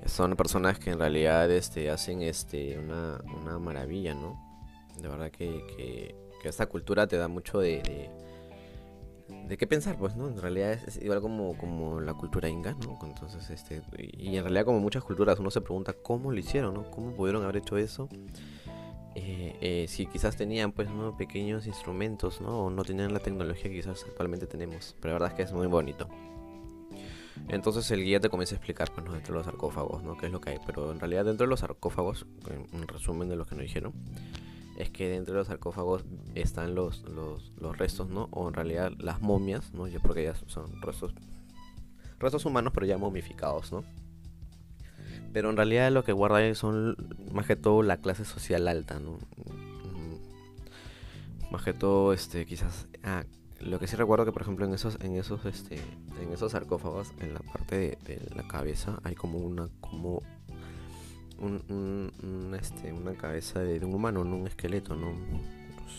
son personas que en realidad este, hacen este, una, una maravilla, ¿no? De verdad que, que, esta cultura te da mucho de de qué pensar, pues, ¿no? En realidad es, igual como, como la cultura inga, ¿no? Entonces, este, y en realidad como muchas culturas uno se pregunta cómo lo hicieron, ¿no? ¿Cómo pudieron haber hecho eso? Eh, eh, si quizás tenían, pues. Pequeños instrumentos, ¿no? O no tenían la tecnología que quizás actualmente tenemos. Pero la verdad es que es muy bonito. Entonces el guía te comienza a explicar, pues, ¿no? Dentro de los sarcófagos, ¿no? ¿Qué es lo que hay? Pero en realidad dentro de los sarcófagos, en resumen de lo que nos dijeron, es que dentro de los sarcófagos están los, los, restos, ¿no? O en realidad las momias, ¿no? Porque ya son restos, restos humanos, pero ya momificados, ¿no? Pero en realidad lo que guarda ahí son más que todo la clase social alta, ¿no? Mm, más que todo, este, quizás... Ah, lo que sí recuerdo que por ejemplo en esos, en esos, este, en esos sarcófagos, en la parte de, la cabeza, hay como una, como un, este, una cabeza de, un humano, no un esqueleto, ¿no?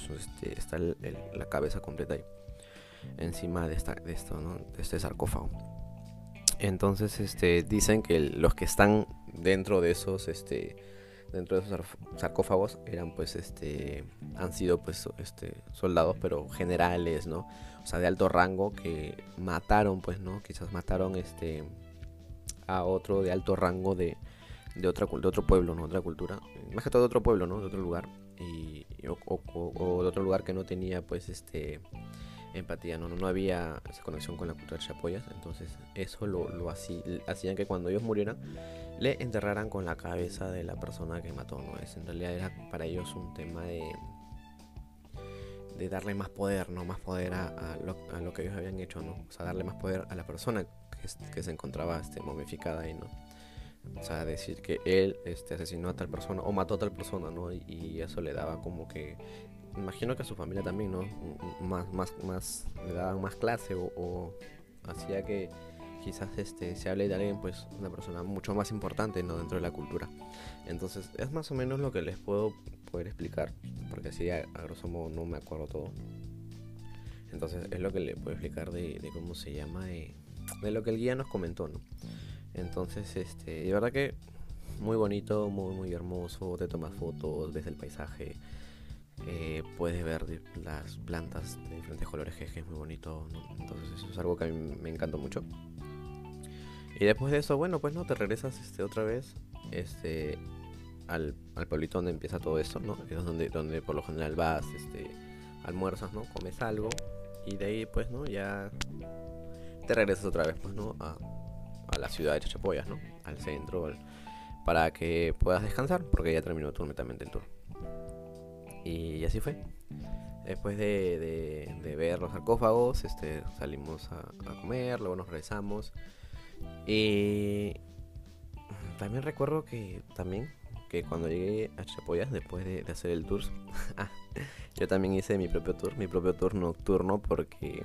Pues, este, está la cabeza completa ahí, encima de, esta, de esto, ¿no? De este sarcófago. Entonces, este, dicen que los que están dentro de esos, este, dentro de esos sarcófagos eran, pues, este, han sido, pues, este, soldados, pero generales, ¿no? O sea, de alto rango que mataron, pues, ¿no? Quizás mataron, este, a otro de alto rango de, de, otra, de otro pueblo, ¿no? Otra cultura. Más que todo de otro pueblo, ¿no? De otro lugar. Y, o, de otro lugar que no tenía, pues, este empatía, ¿no? No, había esa conexión con la cultura Chapoyas. Entonces, eso lo, lo hacían que cuando ellos murieran, le enterraran con la cabeza de la persona que mató, ¿no? Es, en realidad era para ellos un tema de de darle más poder, ¿no? Más poder a, lo, que ellos habían hecho, ¿no? O sea, darle más poder a la persona que, se encontraba este, momificada ahí, ¿no? O sea, decir que él este, asesinó a tal persona o mató a tal persona, ¿no? Y, eso le daba como que. Imagino que a su familia también, ¿no? Más, más, más, le daban más clase o, hacía que quizás este, se hable de alguien, pues una persona mucho más importante, ¿no? Dentro de la cultura. Entonces, es más o menos lo que les puedo poder explicar, porque así a, grosso modo no me acuerdo todo. Entonces, es lo que le puedo explicar de, cómo se llama, de, de lo que el guía nos comentó, ¿no? Entonces, este, de verdad que muy bonito, muy, muy hermoso. Te tomas fotos, ves el paisaje. Eh, puedes ver las plantas de diferentes colores, que es muy bonito. Entonces, eso es algo que a mí me encantó mucho. Y después de eso, bueno, pues no, te regresas este, otra vez este, al, al pueblito donde empieza todo esto, ¿no? Es donde, donde por lo general vas, este, almuerzas, ¿no? Comes algo. Y de ahí, pues, ¿no? Ya te regresas otra vez, pues, ¿no? A, a la ciudad de Chachapoyas, ¿no? Al centro, para que puedas descansar, porque ya terminó totalmente el tour. Y así fue. Después de, ver los sarcófagos, este, salimos a, comer, luego nos regresamos. Y también recuerdo que también que cuando llegué a Chapoyas después de, hacer el tour, ah, yo también hice mi propio tour, mi propio tour nocturno porque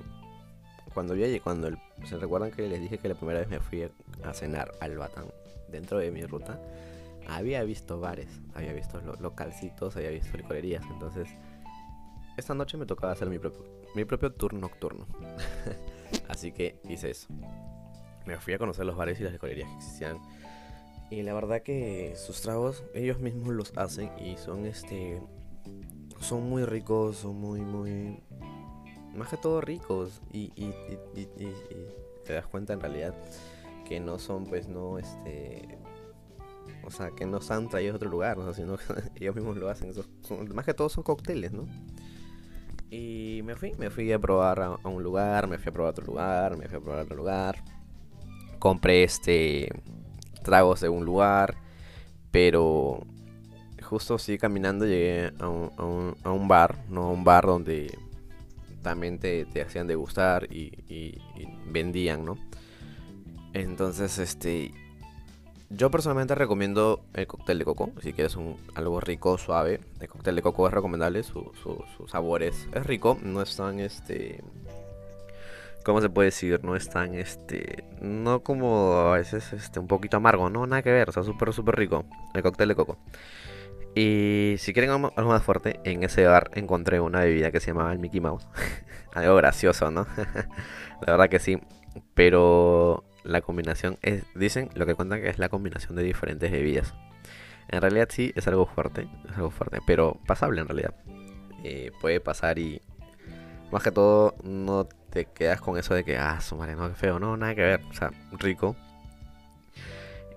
cuando vi cuando se recuerdan que les dije que la primera vez me fui a, cenar al Batán dentro de mi ruta, había visto bares, había visto localcitos, había visto licorerías, entonces esta noche me tocaba hacer mi propio, mi propio tour nocturno. Así que hice eso. Me fui a conocer los bares y las licorerías que existían. Y la verdad que sus tragos ellos mismos los hacen y son este son muy ricos, son muy muy más que todo ricos y, y, te das cuenta en realidad que no son pues no este o sea que no están traídos de otro lugar ¿no? sino que ellos mismos lo hacen más que todo son cócteles no y me fui me fui a probar a, un lugar me fui a probar a otro lugar me fui a probar a otro lugar compré este tragos de un lugar pero justo sí caminando llegué a un, a un, a un bar no a un bar donde también te, hacían degustar y, y, vendían, ¿no? Entonces, este, yo personalmente recomiendo el cóctel de coco, si quieres un, algo rico, suave. El cóctel de coco es recomendable, su, su, es, rico, no es tan, este, ¿cómo se puede decir? No es tan, este, no como a veces, este, un poquito amargo, no, nada que ver, sea, súper, súper rico, el cóctel de coco. Y si quieren algo más fuerte, en ese bar encontré una bebida que se llamaba el Mickey Mouse. algo gracioso, ¿no? la verdad que sí, pero la combinación es, dicen, lo que cuentan que es la combinación de diferentes bebidas. En realidad sí, es algo fuerte, es algo fuerte, pero pasable en realidad. Eh, puede pasar y más que todo no te quedas con eso de que, ah, su madre, no, qué feo, no, nada que ver, o sea, rico.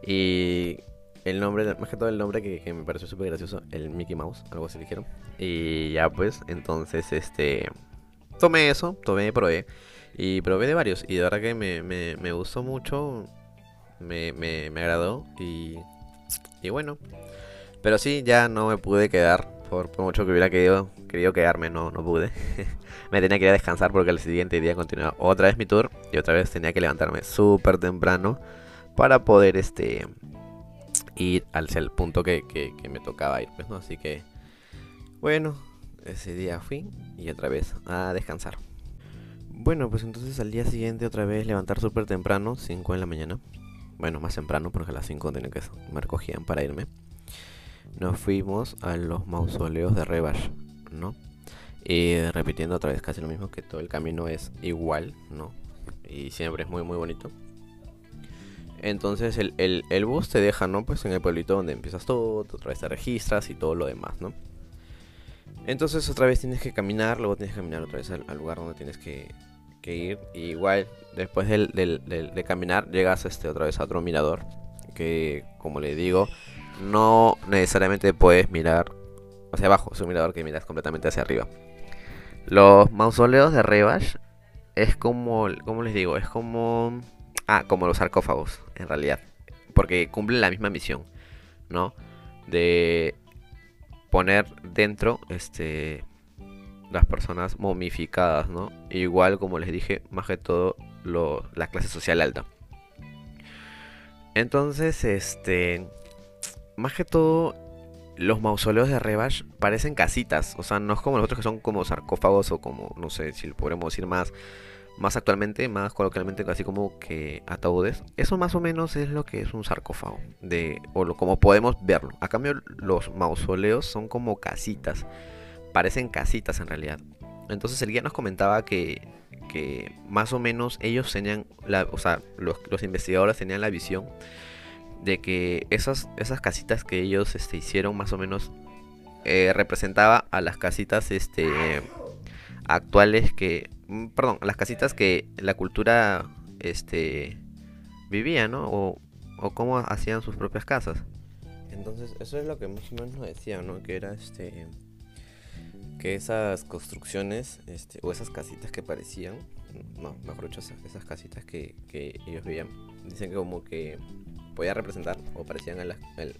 Y el nombre, más que todo el nombre que, me pareció súper gracioso, el Mickey Mouse, algo así dijeron. Y ya pues, entonces, este, tomé eso, tomé, probé. Y probé de varios. Y de verdad que me, me, me gustó mucho. Me, me, me agradó. Y, y bueno. Pero sí, ya no me pude quedar. Por, mucho que hubiera querido, querido quedarme, no, no pude. me tenía que ir a descansar porque el siguiente día continuaba otra vez mi tour. Y otra vez tenía que levantarme súper temprano. Para poder este ir al punto que, que, que, me tocaba ir. Pues, ¿no? Así que, bueno, ese día fui y otra vez a descansar. Bueno, pues entonces al día siguiente otra vez levantar súper temprano, 5 de la mañana. Bueno, más temprano porque a las 5 tenía que me recogían para irme. Nos fuimos a los mausoleos de Rebash, ¿no? Y repitiendo otra vez casi lo mismo, que todo el camino es igual, ¿no? Y siempre es muy, muy bonito. Entonces el, el, bus te deja, ¿no? Pues en el pueblito donde empiezas todo, otra vez te registras y todo lo demás, ¿no? Entonces otra vez tienes que caminar, luego tienes que caminar otra vez al, lugar donde tienes que, ir. igual, después del, de caminar, llegas este, otra vez a otro mirador. Que, como le digo, no necesariamente puedes mirar hacia abajo. Es un mirador que miras completamente hacia arriba. Los mausoleos de Rebash es como, como les digo, es como... Ah, como los sarcófagos, en realidad. Porque cumplen la misma misión, ¿no? De poner dentro este las personas momificadas, ¿no? Igual como les dije, más que todo la clase social alta. Entonces, este, más que todo los mausoleos de Rebash parecen casitas, o sea, no es como los otros que son como sarcófagos o como, no sé si lo podemos decir más más actualmente, más coloquialmente, así como que ataúdes. Eso más o menos es lo que es un sarcófago, de, o lo, como podemos verlo. A cambio, los mausoleos son como casitas, parecen casitas en realidad. Entonces el guía nos comentaba que, que más o menos ellos tenían, o sea, los, investigadores tenían la visión de que esas, esas casitas que ellos este, hicieron más o menos eh, representaba a las casitas este, actuales que perdón, las casitas que la cultura este vivía, ¿no? O, o cómo hacían sus propias casas. Entonces, eso es lo que más o menos nos decían, ¿no? Que era este que esas construcciones este, o esas casitas que parecían, no, mejor dicho, esas, casitas que, que, ellos vivían, dicen que como que podía representar o parecían a, la,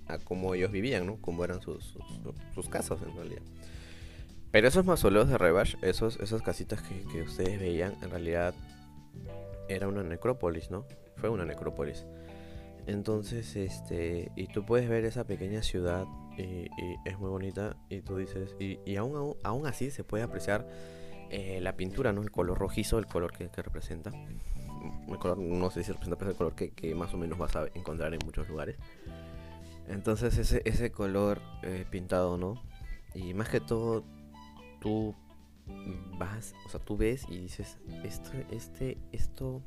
a, cómo ellos vivían, ¿no? Cómo eran sus, sus casas en realidad. Pero esos mausoleos de Rebash, esos, esas casitas que, ustedes veían, en realidad era una necrópolis, ¿no? Fue una necrópolis. Entonces, este, y tú puedes ver esa pequeña ciudad y, es muy bonita y tú dices, y, y aún, aún, así se puede apreciar eh, la pintura, ¿no? El color rojizo, el color que, representa. El color, no sé si representa, pero es el color que, más o menos vas a encontrar en muchos lugares. Entonces ese, ese color eh, pintado, ¿no? Y más que todo tú vas, o sea, tú ves y dices, esto, este, esto,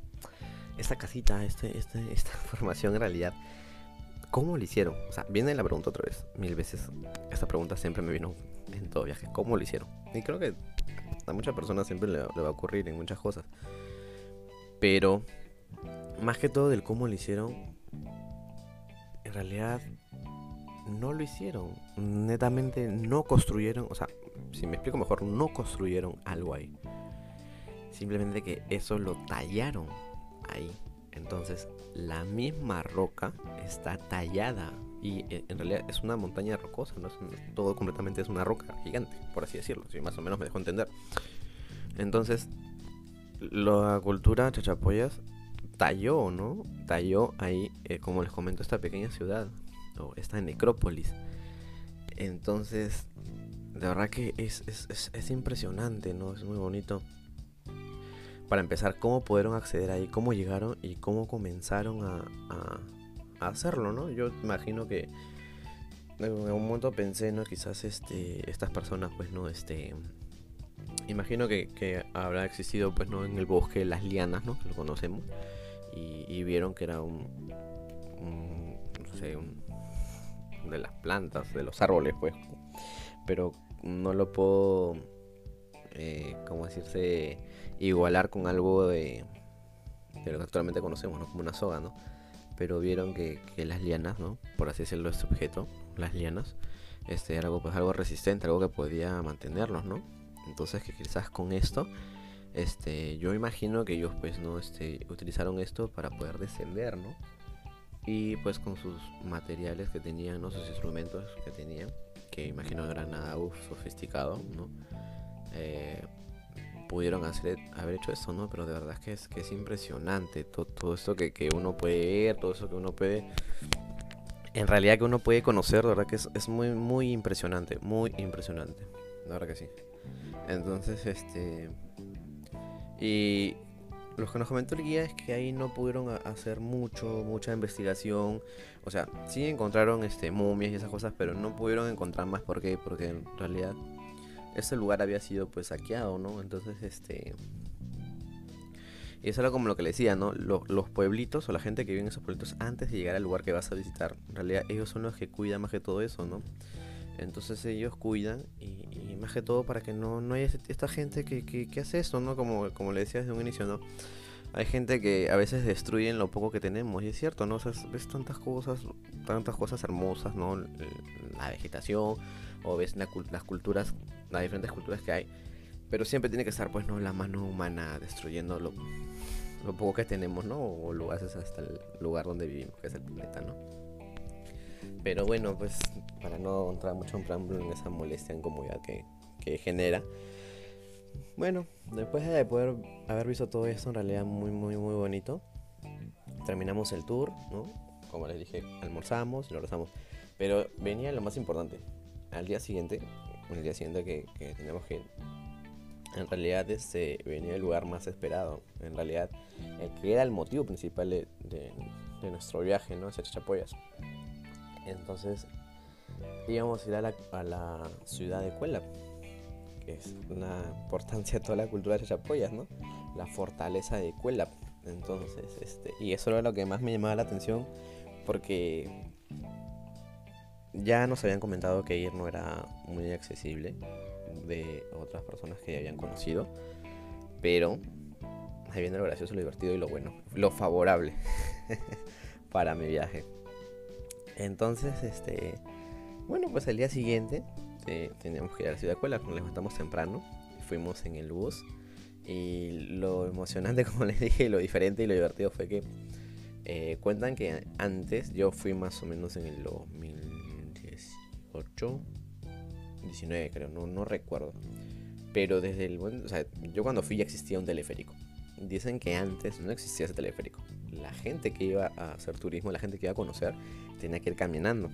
esta casita, este, este, esta formación en realidad, ¿cómo lo hicieron? O sea, viene la pregunta otra vez, mil veces. Esta pregunta siempre me vino en todo viaje, ¿cómo lo hicieron? Y creo que a muchas personas siempre le, le va a ocurrir en muchas cosas. Pero, más que todo del cómo lo hicieron, en realidad no lo hicieron. Netamente no construyeron, o sea, si me explico mejor, no construyeron algo ahí. Simplemente que eso lo tallaron ahí. Entonces, la misma roca está tallada. Y eh, en realidad es una montaña rocosa, ¿no? todo completamente es una roca gigante, por así decirlo. Si más o menos me dejó entender. Entonces, la cultura chachapoyas talló, ¿no? Talló ahí, eh, como les comento, esta pequeña ciudad, o esta necrópolis. Entonces, de verdad que es, es, es, impresionante, ¿no? Es muy bonito. para empezar, cómo pudieron acceder ahí, cómo llegaron y cómo comenzaron a, a, hacerlo, ¿no? Yo imagino que en algún momento pensé, ¿no? Quizás este, estas personas, pues, ¿no? Este, imagino que, habrá existido, pues, ¿no? En el bosque las lianas, ¿no? Que lo conocemos. Y, vieron que era un, no sé, un, de las plantas, de los árboles, pues. Pero no lo puedo, eh, como decirse, igualar con algo de, lo que actualmente conocemos, ¿no? Como una soga, ¿no? Pero vieron que, las lianas, ¿no? Por así decirlo, este objeto, las lianas, este, era algo, pues, algo resistente, algo que podía mantenerlos, ¿no? Entonces que quizás con esto, este, yo imagino que ellos pues no este, utilizaron esto para poder descender, ¿no? Y pues con sus materiales que tenían, ¿no? Sus instrumentos que tenían, que imagino no era nada sofisticado, ¿no? Eh, pudieron hacer, haber hecho eso, ¿no? Pero de verdad es que es, que es impresionante todo, todo esto que, que, uno puede ver, todo eso que uno puede... En realidad que uno puede conocer, de verdad que es, es muy, muy impresionante, muy impresionante. La verdad que sí. Entonces, este... Y lo que nos comentó el guía es que ahí no pudieron hacer mucho, mucha investigación. O sea, sí encontraron este momias y esas cosas, pero no pudieron encontrar más. ¿Por qué? Porque en realidad ese lugar había sido pues saqueado, ¿no? Entonces, este... Y eso era como lo que le decía, ¿no? Los, pueblitos o la gente que vive en esos pueblitos antes de llegar al lugar que vas a visitar, en realidad ellos son los que cuidan más que todo eso, ¿no? Entonces ellos cuidan y, más que todo para que no, no haya esta gente que, que, hace esto, ¿no? Como, como le decía desde un inicio, ¿no? Hay gente que a veces destruyen lo poco que tenemos y es cierto, ¿no? O sea, ves tantas cosas, tantas cosas hermosas, ¿no? La vegetación o ves las culturas, las diferentes culturas que hay, pero siempre tiene que estar, pues, ¿no? La mano humana destruyendo lo, lo poco que tenemos, ¿no? O lo haces hasta el lugar donde vivimos, que es el planeta, ¿no? Pero bueno, pues para no entrar mucho en preámbulo en esa molestia, incomodidad que, que genera. Bueno, después de poder haber visto todo esto, en realidad muy, muy, muy bonito, terminamos el tour, ¿no? Como les dije, almorzamos y lo rezamos. Pero venía lo más importante. Al día siguiente, el día siguiente que, que teníamos que ir, en realidad este venía el lugar más esperado. En realidad, el que era el motivo principal de, de, nuestro viaje, ¿no? Hacia Chapoyas. Entonces íbamos a ir a la, ciudad de Cuela, que es una importancia de toda la cultura de Chapoyas, ¿no? La fortaleza de Cuela. Entonces, este, y eso era lo que más me llamaba la atención, porque ya nos habían comentado que ir no era muy accesible de otras personas que ya habían conocido, pero ahí viene lo gracioso, lo divertido y lo bueno, lo favorable para mi viaje. Entonces, este, bueno, pues el día siguiente eh, teníamos que ir a la ciudad de Cuela, nos levantamos temprano, fuimos en el bus y lo emocionante, como les dije, lo diferente y lo divertido fue que eh, cuentan que antes yo fui más o menos en el 2018, 19 creo, no, no recuerdo. Pero desde el o sea, yo cuando fui ya existía un teleférico. Dicen que antes no existía ese teleférico. La gente que iba a hacer turismo, la gente que iba a conocer, tenía que ir caminando.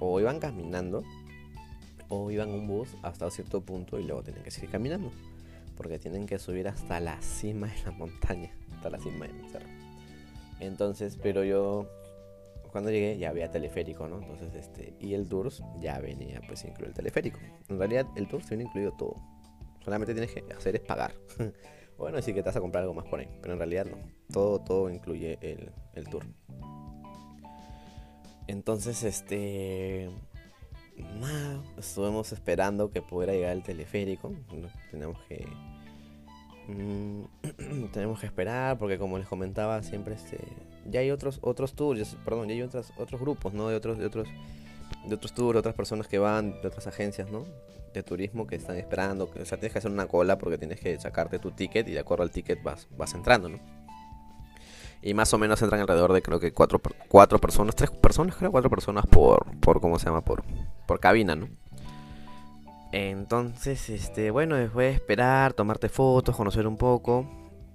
O iban caminando, o iban un bus hasta cierto punto y luego tenían que seguir caminando. Porque tienen que subir hasta la cima de la montaña, hasta la cima del cerro. Entonces, pero yo cuando llegué ya había teleférico, ¿no? Entonces, este, y el tours ya venía pues incluido el teleférico. En realidad el tour se viene incluido todo. Solamente tienes que hacer es pagar. bueno, decir que te vas a comprar algo más por ahí, pero en realidad no. Todo, todo incluye el, el tour. Entonces, este. Estuvimos esperando que pudiera llegar el teleférico. Tenemos que. Mm, tenemos que esperar porque como les comentaba siempre este ya hay otros otros tours perdón ya hay otros otros grupos no de otros de otros de otros tours otras personas que van de otras agencias no de turismo que están esperando o sea tienes que hacer una cola porque tienes que sacarte tu ticket y de acuerdo al ticket vas vas entrando no y más o menos entran alrededor de creo que cuatro, cuatro personas, tres personas, creo, cuatro personas por, por ¿cómo se llama? Por, por cabina, ¿no? Entonces, este, bueno, después de esperar, tomarte fotos, conocer un poco,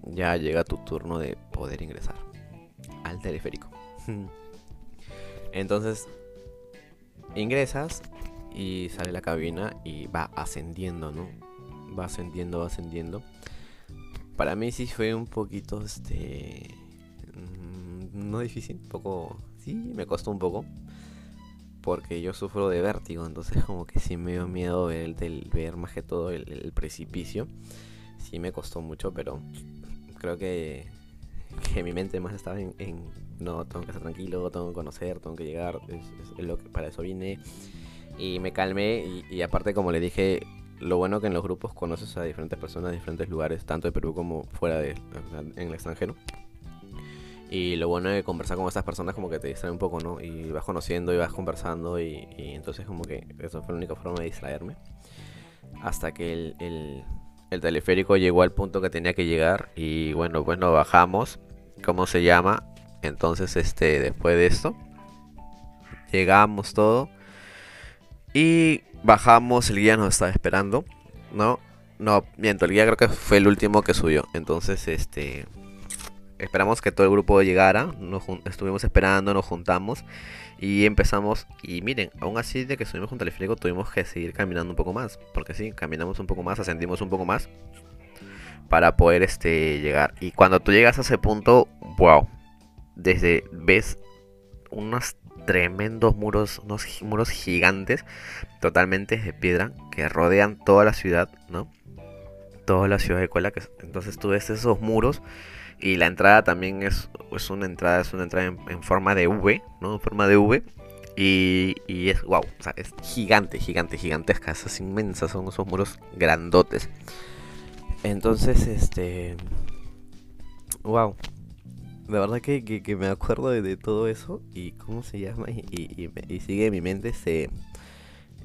ya llega tu turno de poder ingresar al teleférico. Entonces, ingresas y sale la cabina y va ascendiendo, ¿no? Va ascendiendo, va ascendiendo. para mí sí fue un poquito, este, mm, no difícil, un poco, sí, me costó un poco, porque yo sufro de vértigo, entonces como que sí me dio miedo ver, el, ver más que todo el, precipicio, sí me costó mucho, pero creo que, que mi mente más estaba en, no, tengo que estar tranquilo, tengo que conocer, tengo que llegar, es, lo que para eso vine y me calmé y, y, aparte como le dije lo bueno que en los grupos conoces a diferentes personas de diferentes lugares, tanto de Perú como fuera de en el extranjero. Y lo bueno de conversar con estas personas como que te distrae un poco, ¿no? Y vas conociendo y vas conversando y, entonces como que eso fue la única forma de distraerme. Hasta que el, el, el, teleférico llegó al punto que tenía que llegar y bueno, pues bajamos. ¿Cómo se llama? Entonces, este, después de esto, llegamos todo. Y bajamos, el guía nos estaba esperando, ¿no? No, miento, el guía creo que fue el último que subió. Entonces, este. Esperamos que todo el grupo llegara. Nos estuvimos esperando, nos juntamos. Y empezamos. Y miren, aún así de que subimos junto al teleférico, tuvimos que seguir caminando un poco más. Porque sí, caminamos un poco más, ascendimos un poco más. Para poder este, llegar. Y cuando tú llegas a ese punto, wow. Desde ves unas tremendos muros, unos muros gigantes, totalmente de piedra, que rodean toda la ciudad, ¿no? Toda la ciudad de que entonces tú ves esos muros y la entrada también es, es una entrada, es una entrada en, forma de V, ¿no? En forma de V. Y, y es wow, o sea, es gigante, gigante, gigantesca, esas inmensas, son esos muros grandotes. Entonces, este. Wow, de verdad que, me acuerdo de, todo eso y cómo se llama y, y, sigue en mi mente ese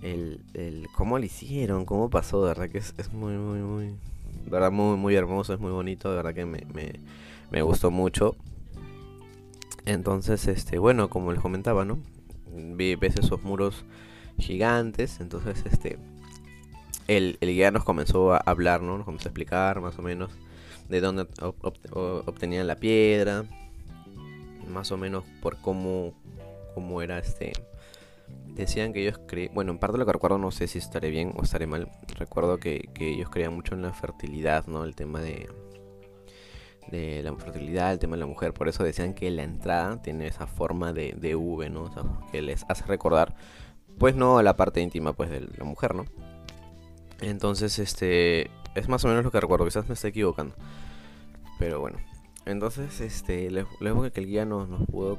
el, el, cómo lo hicieron, cómo pasó, de verdad que es, muy, muy, muy, de verdad muy, muy hermoso, es muy bonito, de verdad que me, me, gustó mucho. Entonces, este, bueno, como les comentaba, ¿no? Vi, ves esos muros gigantes, entonces, este, el, el guía nos comenzó a hablar, ¿no? Nos comenzó a explicar más o menos de dónde obtenían la piedra, más o menos por cómo, cómo era este... Decían que ellos creían, bueno, en parte lo que recuerdo, no sé si estaré bien o estaré mal, recuerdo que, ellos creían mucho en la fertilidad, ¿no? El tema de, de la fertilidad, el tema de la mujer, por eso decían que la entrada tiene esa forma de, de V, ¿no? O sea, que les hace recordar, pues no la parte íntima, pues de la mujer, ¿no? Entonces, este, es más o menos lo que recuerdo, quizás me esté equivocando. Pero bueno. Entonces, este, luego que el guía nos, nos pudo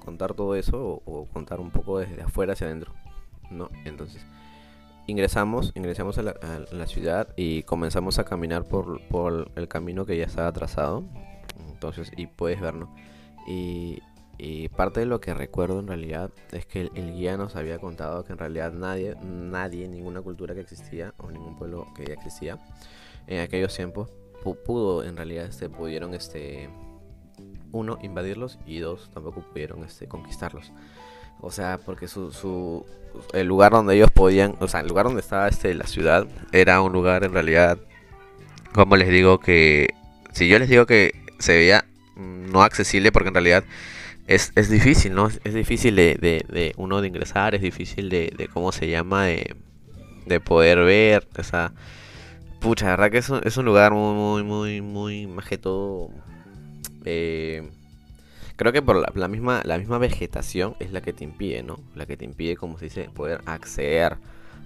contar todo eso o, contar un poco desde afuera hacia adentro, ¿no? Entonces, ingresamos, ingresamos a la, ciudad y comenzamos a caminar por, por, el camino que ya estaba trazado. Entonces, y puedes verlo. Y, y parte de lo que recuerdo en realidad es que el, guía nos había contado que en realidad nadie, nadie, ninguna cultura que existía o ningún pueblo que ya existía en aquellos tiempos pudo en realidad este pudieron este uno invadirlos y dos tampoco pudieron este conquistarlos. O sea, porque su, su el lugar donde ellos podían, o sea, el lugar donde estaba este la ciudad era un lugar en realidad como les digo que si yo les digo que se veía no accesible porque en realidad es, es difícil, ¿no? Es difícil de, de, uno de ingresar, es difícil de, de cómo se llama, de, de poder ver, o sea, pucha, la verdad que es un, lugar muy, muy, muy, muy, más que todo, eh, creo que por la, misma, la misma vegetación es la que te impide, ¿no? La que te impide, como se dice, poder acceder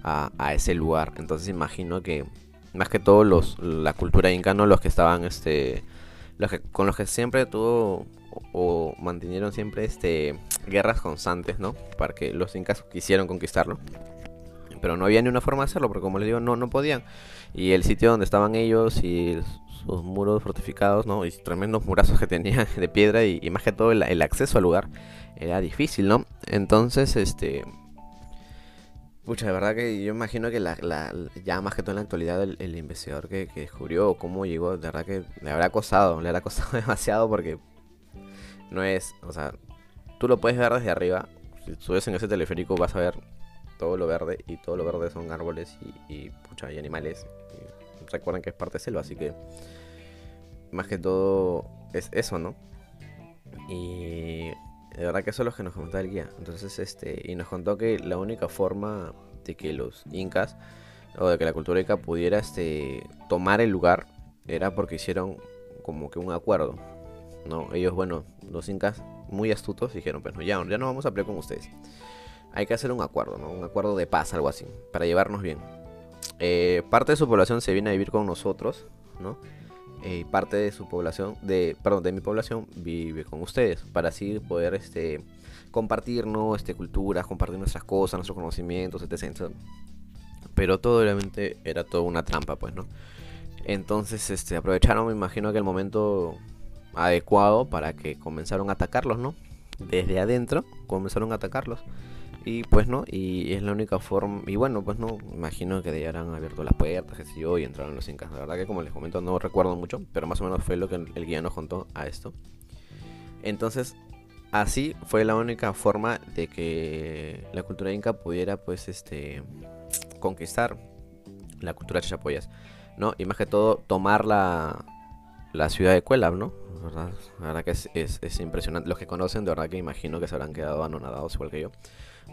a, a ese lugar. Entonces imagino que, más que todo, los, la cultura inca, ¿no? Los que estaban, este, los que, con los que siempre tuvo o, mantuvieron siempre este guerras constantes, ¿no? Para que los incas quisieron conquistarlo. Pero no había ni una forma de hacerlo, porque como les digo, no, no podían. Y el sitio donde estaban ellos y sus muros fortificados, ¿no? Y tremendos murazos que tenían de piedra y, más que todo el, acceso al lugar era difícil, ¿no? Entonces, este... Pucha, de verdad que yo imagino que la, ya más que todo en la actualidad el, investigador que, que, descubrió cómo llegó, de verdad que le habrá costado, le habrá costado demasiado porque no es, o sea, tú lo puedes ver desde arriba. Si subes en ese teleférico vas a ver todo lo verde y todo lo verde son árboles y, y pucha, y animales. recuerden que es parte de selva, así que más que todo es eso, ¿no? Y de verdad que eso es lo que nos contó el guía. Entonces, este, y nos contó que la única forma de que los incas o de que la cultura inca pudiera este, tomar el lugar era porque hicieron como que un acuerdo, ¿no? Ellos, bueno, los incas muy astutos dijeron, pues no, ya, ya no vamos a pelear con ustedes. Hay que hacer un acuerdo, ¿no? Un acuerdo de paz, algo así, para llevarnos bien. Eh, parte de su población se viene a vivir con nosotros, ¿no? Eh, parte de su población, de, perdón, de mi población vive con ustedes, para así poder, este, compartirnos, este, culturas, compartir nuestras cosas, nuestros conocimientos, etc. Pero todo obviamente era toda una trampa, pues, ¿no? Entonces, este, aprovecharon, me imagino que el momento adecuado para que comenzaron a atacarlos, ¿no? Desde adentro comenzaron a atacarlos. Y pues no, y es la única forma, y bueno, pues no, imagino que ya habrán abierto las puertas, que sé yo, y entraron los incas. La verdad que como les comento no recuerdo mucho, pero más o menos fue lo que el guía nos contó a esto. Entonces, así fue la única forma de que la cultura inca pudiera pues este conquistar la cultura chachapoyas, ¿no? Y más que todo tomar la, la ciudad de Cuelab, ¿no? La verdad, que es, es, impresionante. Los que conocen, de verdad que imagino que se habrán quedado anonadados igual que yo.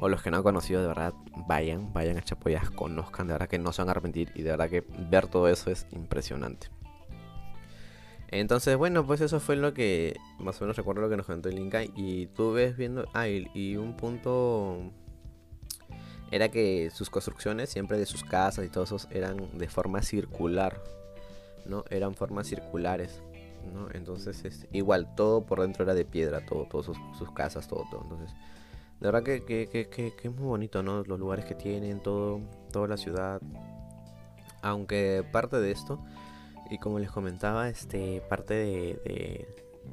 O los que no han conocido, de verdad, vayan, vayan a Chapoyas, conozcan, de verdad que no se van a arrepentir. Y de verdad que ver todo eso es impresionante. Entonces, bueno, pues eso fue lo que más o menos recuerdo lo que nos contó el Inca. Y tú ves viendo. Ah, y, un punto era que sus construcciones, siempre de sus casas y todos esos, eran de forma circular. ¿No? Eran formas circulares. Entonces, es, igual, todo por dentro era de piedra, todo, todas sus, casas, todo, todo. Entonces, de verdad que, que, que, es muy bonito, ¿no? Los lugares que tienen, todo, toda la ciudad. Aunque parte de esto y como les comentaba, este parte de,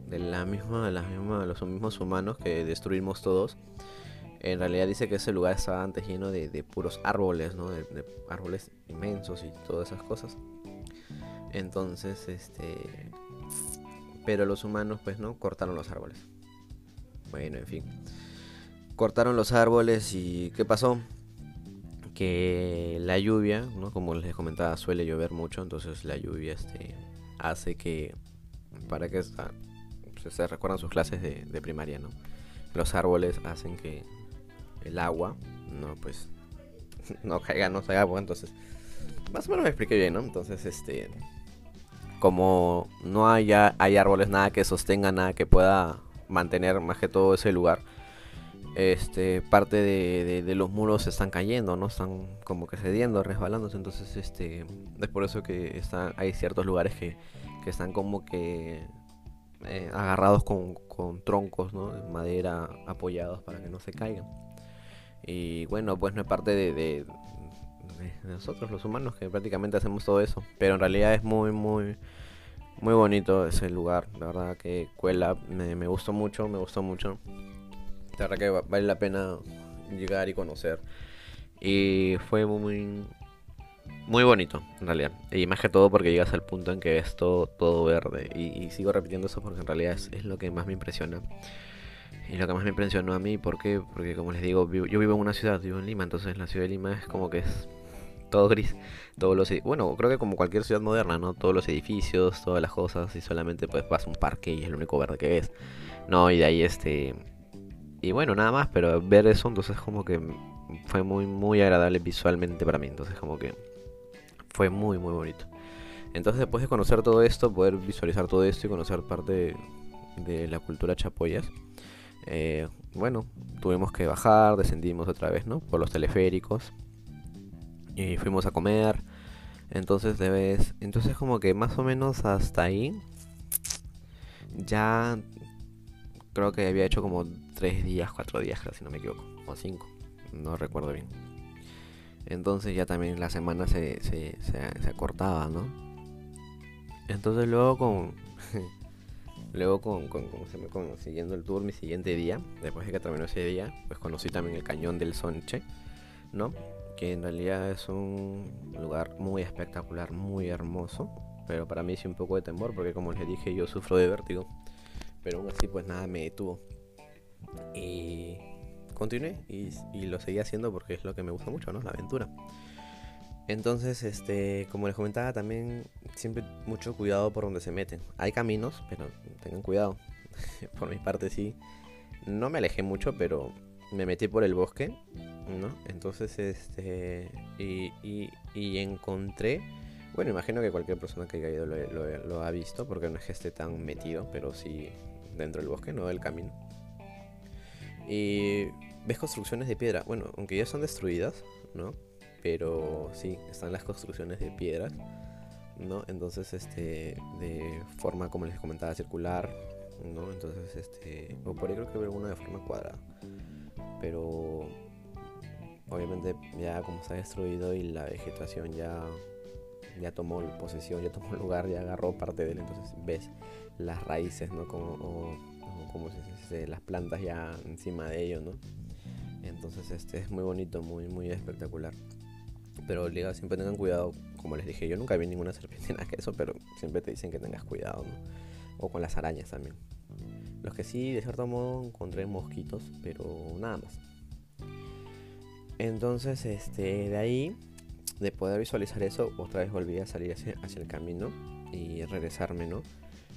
de, la misma, la misma, los mismos humanos que destruimos todos. En realidad dice que ese lugar estaba antes lleno de puros árboles, ¿no? De, árboles inmensos y todas esas cosas. Entonces, este... Pero los humanos, pues, ¿no? Cortaron los árboles. Bueno, en fin. Cortaron los árboles y ¿qué pasó? que la lluvia, ¿no? como les comentaba, suele llover mucho, entonces la lluvia este, hace que, para que se recuerdan sus clases de, primaria, ¿no? los árboles hacen que el agua no pues no caiga, no se agua, entonces más o menos me expliqué bien, ¿no? Entonces, este, como no haya, hay árboles, nada que sostenga, nada que pueda mantener más que todo ese lugar, este parte de, los muros están cayendo, ¿no? Están como que cediendo, resbalándose. Entonces, este es por eso que hay ciertos lugares que, están como que eh, agarrados con, troncos, ¿no? De madera apoyados para que no se caigan. Y bueno, pues no es parte de, nosotros los humanos que prácticamente hacemos todo eso. Pero en realidad es muy, muy, muy bonito ese lugar. La verdad que Cuela me, gustó mucho, me gustó mucho. La verdad que vale la pena llegar y conocer. Y fue muy, muy bonito, en realidad. Y más que todo porque llegas al punto en que ves todo, todo verde. Y, sigo repitiendo eso porque en realidad es, lo que más me impresiona. Y lo que más me impresionó a mí, ¿por qué? Porque como les digo, yo vivo en una ciudad, vivo en Lima, entonces la ciudad de Lima es como que es todo gris. Todos los, bueno, creo que como cualquier ciudad moderna, ¿no? Todos los edificios, todas las cosas, y solamente pues vas a un parque y es lo único verde que ves. No, y de ahí este y bueno, nada más, pero ver eso entonces como que fue muy, muy agradable visualmente para mí. Entonces como que fue muy, muy bonito. Entonces después de conocer todo esto, poder visualizar todo esto y conocer parte de, la cultura chapoyas, eh, bueno, tuvimos que bajar, descendimos otra vez, ¿no? Por los teleféricos. Y fuimos a comer. Entonces debes. Entonces como que más o menos hasta ahí. Ya creo que había hecho como tres días, cuatro días, creo, si no me equivoco, o cinco, no recuerdo bien. Entonces ya también la semana se, se, se, acortaba, ¿no? Entonces luego con... luego con, con, siguiendo el tour, mi siguiente día, después de que terminó ese día, pues conocí también el cañón del Sonche, ¿no? Que en realidad es un lugar muy espectacular, muy hermoso, pero para mí sí un poco de temor, porque como les dije, yo sufro de vértigo. Pero aún así, pues nada me detuvo. Y continué y, lo seguí haciendo porque es lo que me gusta mucho, ¿no? La aventura. Entonces, este, como les comentaba, también siempre mucho cuidado por donde se meten. Hay caminos, pero tengan cuidado. por mi parte sí. No me alejé mucho, pero me metí por el bosque, ¿no? Entonces, este, y, y, encontré Bueno, imagino que cualquier persona que haya ido lo, ha visto, porque no es que esté tan metido, pero sí dentro del bosque, no del camino. Y ves construcciones de piedra, bueno, aunque ya son destruidas, ¿no? Pero sí, están las construcciones de piedra, ¿no? Entonces, este, de forma, como les comentaba, circular, ¿no? Entonces, este, o por ahí creo que veo una de forma cuadrada. Pero obviamente ya como se ha destruido y la vegetación ya ya tomó posesión, ya tomó lugar, ya agarró parte de él, entonces ves las raíces, ¿no? Como, o, como se las plantas ya encima de ellos, ¿no? Entonces este es muy bonito, muy, muy espectacular. Pero liga, siempre tengan cuidado, como les dije, yo nunca vi ninguna serpiente que eso, pero siempre te dicen que tengas cuidado, ¿no? O con las arañas también. Los que sí, de cierto modo, encontré mosquitos, pero nada más. Entonces, este, de ahí, de poder visualizar eso, otra vez volví a salir hacia, hacia el camino y regresarme, ¿no?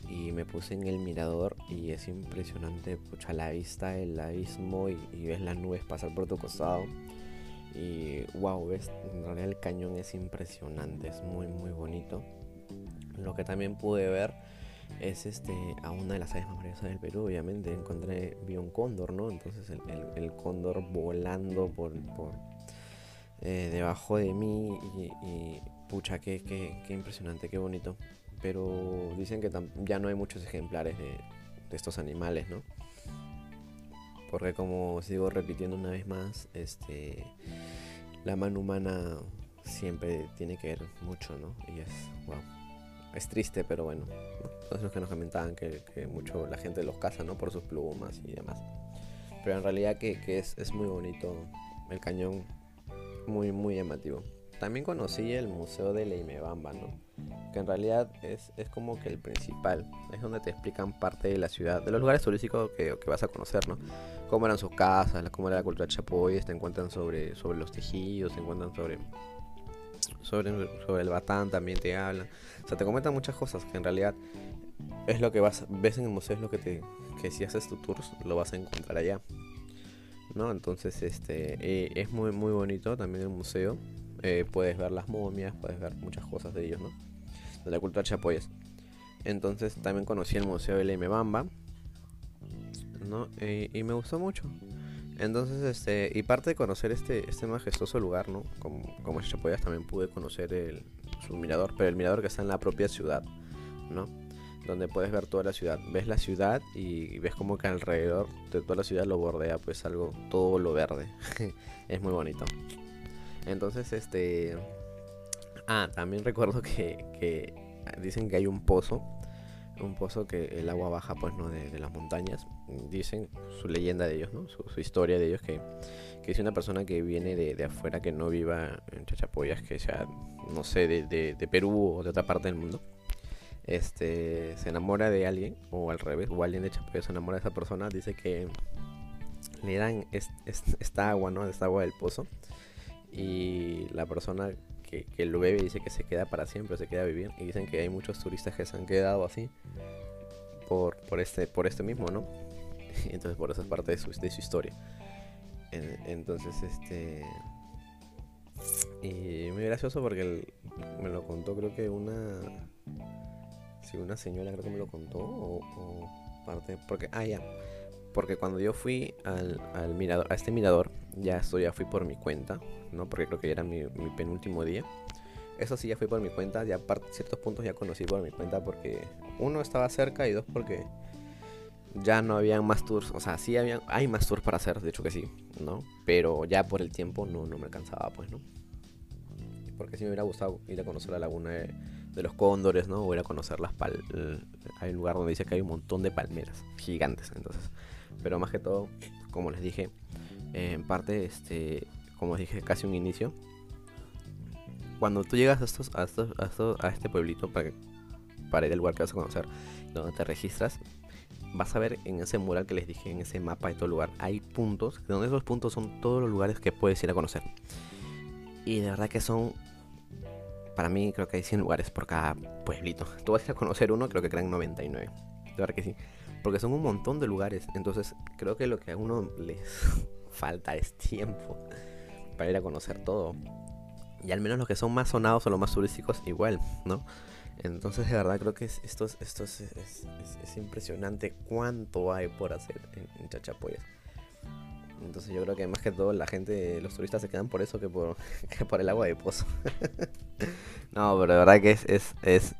y me puse en el mirador y es impresionante, pucha, la vista el abismo y, ves las nubes pasar por tu costado. Y wow, ves, en realidad el cañón es impresionante, es muy muy bonito. Lo que también pude ver es este a una de las aves más maravillosas del Perú, obviamente encontré, vi un cóndor, ¿no? Entonces el, cóndor volando por, por eh, debajo de mí y, pucha, qué, qué, qué impresionante, qué bonito pero dicen que ya no hay muchos ejemplares de, estos animales, ¿no? Porque como sigo repitiendo una vez más, este, la mano humana siempre tiene que ver mucho, ¿no? Y es, wow, es triste, pero bueno, ¿no? los que nos comentaban que, mucho la gente los caza, ¿no? Por sus plumas y demás. Pero en realidad que, es, es muy bonito el cañón, muy, muy llamativo. También conocí el Museo de Leimebamba, ¿no? Que en realidad es, como que el principal. Es donde te explican parte de la ciudad, de los lugares turísticos que, vas a conocer, ¿no? Cómo eran sus casas, cómo era la cultura chapoy, te encuentran sobre, sobre los tejidos, te encuentran sobre, sobre, sobre el batán, también te hablan. O sea, te comentan muchas cosas que en realidad es lo que vas, ves en el museo, es lo que te, que si haces tu tour lo vas a encontrar allá. ¿no? Entonces, este, es muy, muy bonito también el museo. Eh, puedes ver las momias, puedes ver muchas cosas de ellos, ¿no? De la cultura chapoyas. Entonces también conocí el Museo de la Bamba, ¿no? y me gustó mucho. Entonces, este, y parte de conocer este, este majestuoso lugar, ¿no? Como, como Chapoyas también pude conocer el, su mirador, pero el mirador que está en la propia ciudad, ¿no? Donde puedes ver toda la ciudad. Ves la ciudad y, ves como que alrededor de toda la ciudad lo bordea pues algo, todo lo verde. es muy bonito. Entonces, este... Ah, también recuerdo que, dicen que hay un pozo, un pozo que el agua baja pues no de, las montañas. Dicen su leyenda de ellos, ¿no? Su, historia de ellos que, que es una persona que viene de, afuera, que no viva en Chachapoyas, que sea, no sé, de, Perú o de otra parte del mundo. Este, se enamora de alguien, o al revés, o alguien de Chachapoyas se enamora de esa persona, dice que le dan esta agua, ¿no? Esta agua del pozo y la persona que, lo bebe dice que se queda para siempre, se queda a vivir. Y dicen que hay muchos turistas que se han quedado así por, por, este, por este mismo, ¿no? Entonces por esa es parte de su, de su historia. Entonces, este... Y muy gracioso porque me lo contó creo que una... Si una señora creo que me lo contó o parte... Porque... Ah, ya porque cuando yo fui al, mirador, a este mirador, ya esto ya fui por mi cuenta, ¿no? Porque creo que era mi, penúltimo día. Eso sí, ya fui por mi cuenta, ya ciertos puntos ya conocí por mi cuenta porque uno estaba cerca y dos porque ya no habían más tours, o sea, sí había, hay más tours para hacer, de hecho que sí, ¿no? Pero ya por el tiempo no, no me alcanzaba, pues, ¿no? Porque sí me hubiera gustado ir a conocer la laguna de, los cóndores, ¿no? O ir a conocer las pal... Hay un lugar donde dice que hay un montón de palmeras gigantes, entonces pero más que todo, como les dije, en parte, este, como dije, casi un inicio. Cuando tú llegas a, estos, a, estos, a, este pueblito para, para ir al lugar que vas a conocer, donde te registras, vas a ver en ese mural que les dije, en ese mapa de todo lugar, hay puntos, donde esos puntos son todos los lugares que puedes ir a conocer. Y de verdad que son, para mí creo que hay 100 lugares por cada pueblito. Tú vas a ir a conocer uno, creo que crean 99. De verdad que sí. Porque son un montón de lugares. Entonces creo que lo que a uno les falta es tiempo para ir a conocer todo. Y al menos los que son más sonados o los más turísticos, igual, ¿no? Entonces, de verdad, creo que esto, es, impresionante cuánto hay por hacer en, Chachapoyas. Entonces, yo creo que más que todo la gente, los turistas se quedan por eso que por, el agua de pozo. no, pero de verdad que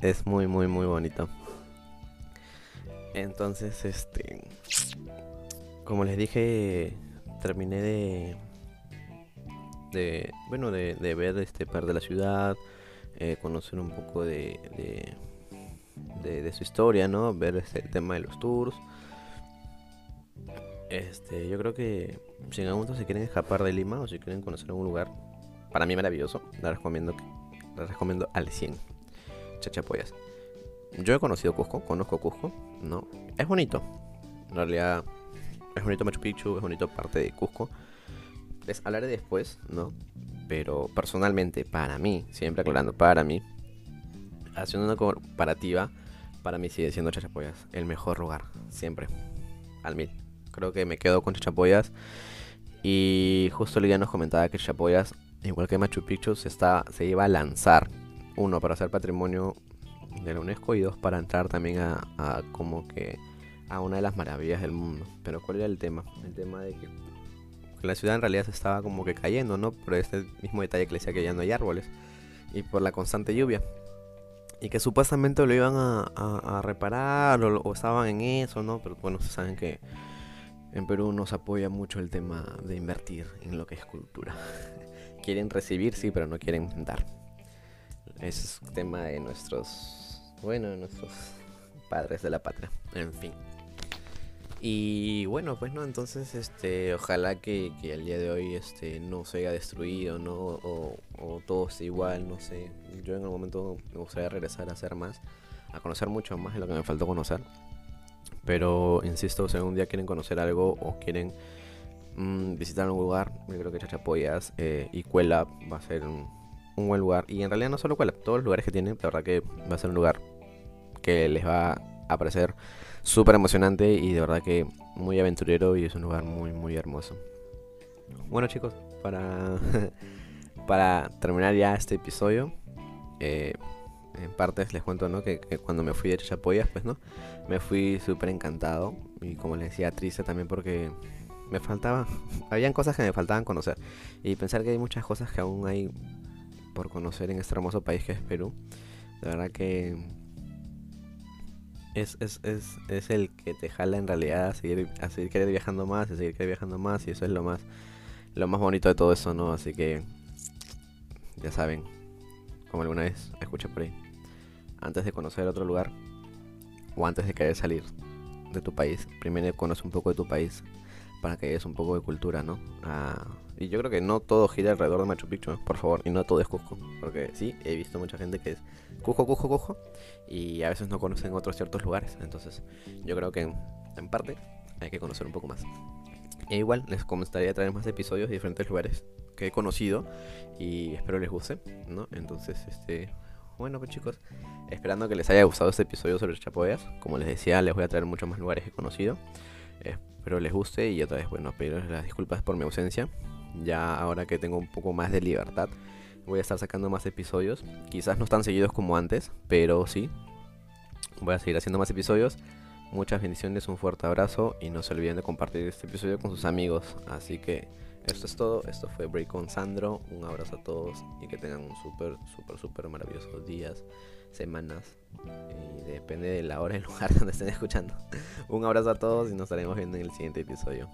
es muy, muy, muy bonito. Entonces, este. Como les dije, terminé de. de bueno, de, de ver este par de la ciudad eh, conocer un poco de, de, su historia, ¿no? Ver este, el tema de los tours. Este, yo creo que si en algún momento se quieren escapar de Lima o si quieren conocer algún lugar, para mí maravilloso, les recomiendo, les recomiendo al 100. Chachapoyas. Yo he conocido Cusco, conozco Cusco, ¿no? Es bonito. En realidad, es bonito Machu Picchu, es bonito parte de Cusco. Les hablaré después, ¿no? Pero personalmente, para mí, siempre aclarando, para mí, haciendo una comparativa, para mí sigue siendo Chachapoyas el mejor lugar, siempre, al mil. Creo que me quedo con Chachapoyas. Y justo Lidia nos comentaba que Chachapoyas, igual que Machu Picchu, se, está, se iba a lanzar. Uno, para ser patrimonio de la UNESCO y dos, para entrar también a, a como que a una de las maravillas del mundo. Pero ¿cuál era el tema? El tema de que la ciudad en realidad se estaba como que cayendo, ¿no? Por este mismo detalle que le decía que ya no hay árboles y por la constante lluvia. Y que supuestamente lo iban a, reparar o, estaban en eso, ¿no? Pero bueno, se saben que en Perú nos apoya mucho el tema de invertir en lo que es cultura. quieren recibir, sí, pero no quieren dar. Es tema de nuestros, bueno, nuestros padres de la patria. En fin. Y bueno, pues no, entonces este, ojalá que, que el día de hoy este, no se haya destruido, ¿no? O, todo esté igual, no sé. Yo en el momento me gustaría regresar a hacer más, a conocer mucho más de lo que me faltó conocer. Pero insisto, si algún día quieren conocer algo o quieren mm, visitar un lugar, yo creo que Chachapoyas eh, y Cuela va a ser un, buen lugar. Y en realidad no solo todos los lugares que tienen, la verdad que va a ser un lugar que les va a parecer súper emocionante y de verdad que muy aventurero y es un lugar muy, muy hermoso. Bueno chicos, para, para terminar ya este episodio, eh, en partes les cuento ¿no? que, cuando me fui de Chachapoyas, pues no, me fui súper encantado y como les decía, triste también porque me faltaba, habían cosas que me faltaban conocer y pensar que hay muchas cosas que aún hay por conocer en este hermoso país que es Perú. De verdad que es, es, es, es, el que te jala en realidad a seguir, a seguir querer viajando más, a seguir querer viajando más y eso es lo más, lo más bonito de todo eso, ¿no? Así que ya saben, como alguna vez escuché por ahí, antes de conocer otro lugar o antes de querer salir de tu país, primero conoce un poco de tu país para que veas un poco de cultura, ¿no? Y yo creo que no todo gira alrededor de Machu Picchu, por favor, y no todo es Cusco, porque sí, he visto mucha gente que es Cusco, Cusco, Cusco, y a veces no conocen otros ciertos lugares, entonces yo creo que en parte hay que conocer un poco más. E igual les gustaría traer más episodios de diferentes lugares que he conocido y espero les guste, ¿no? Entonces, este, bueno pues chicos, esperando que les haya gustado este episodio sobre Chapoyas, como les decía, les voy a traer muchos más lugares que he conocido. Espero les guste y otra vez, bueno, pedir las disculpas por mi ausencia. Ya ahora que tengo un poco más de libertad, voy a estar sacando más episodios. Quizás no tan seguidos como antes, pero sí. Voy a seguir haciendo más episodios. Muchas bendiciones, un fuerte abrazo y no se olviden de compartir este episodio con sus amigos. Así que esto es todo. Esto fue Break con Sandro. Un abrazo a todos y que tengan un súper, súper, súper maravillosos días, semanas. Y depende de la hora y el lugar donde estén escuchando. un abrazo a todos y nos estaremos viendo en el siguiente episodio.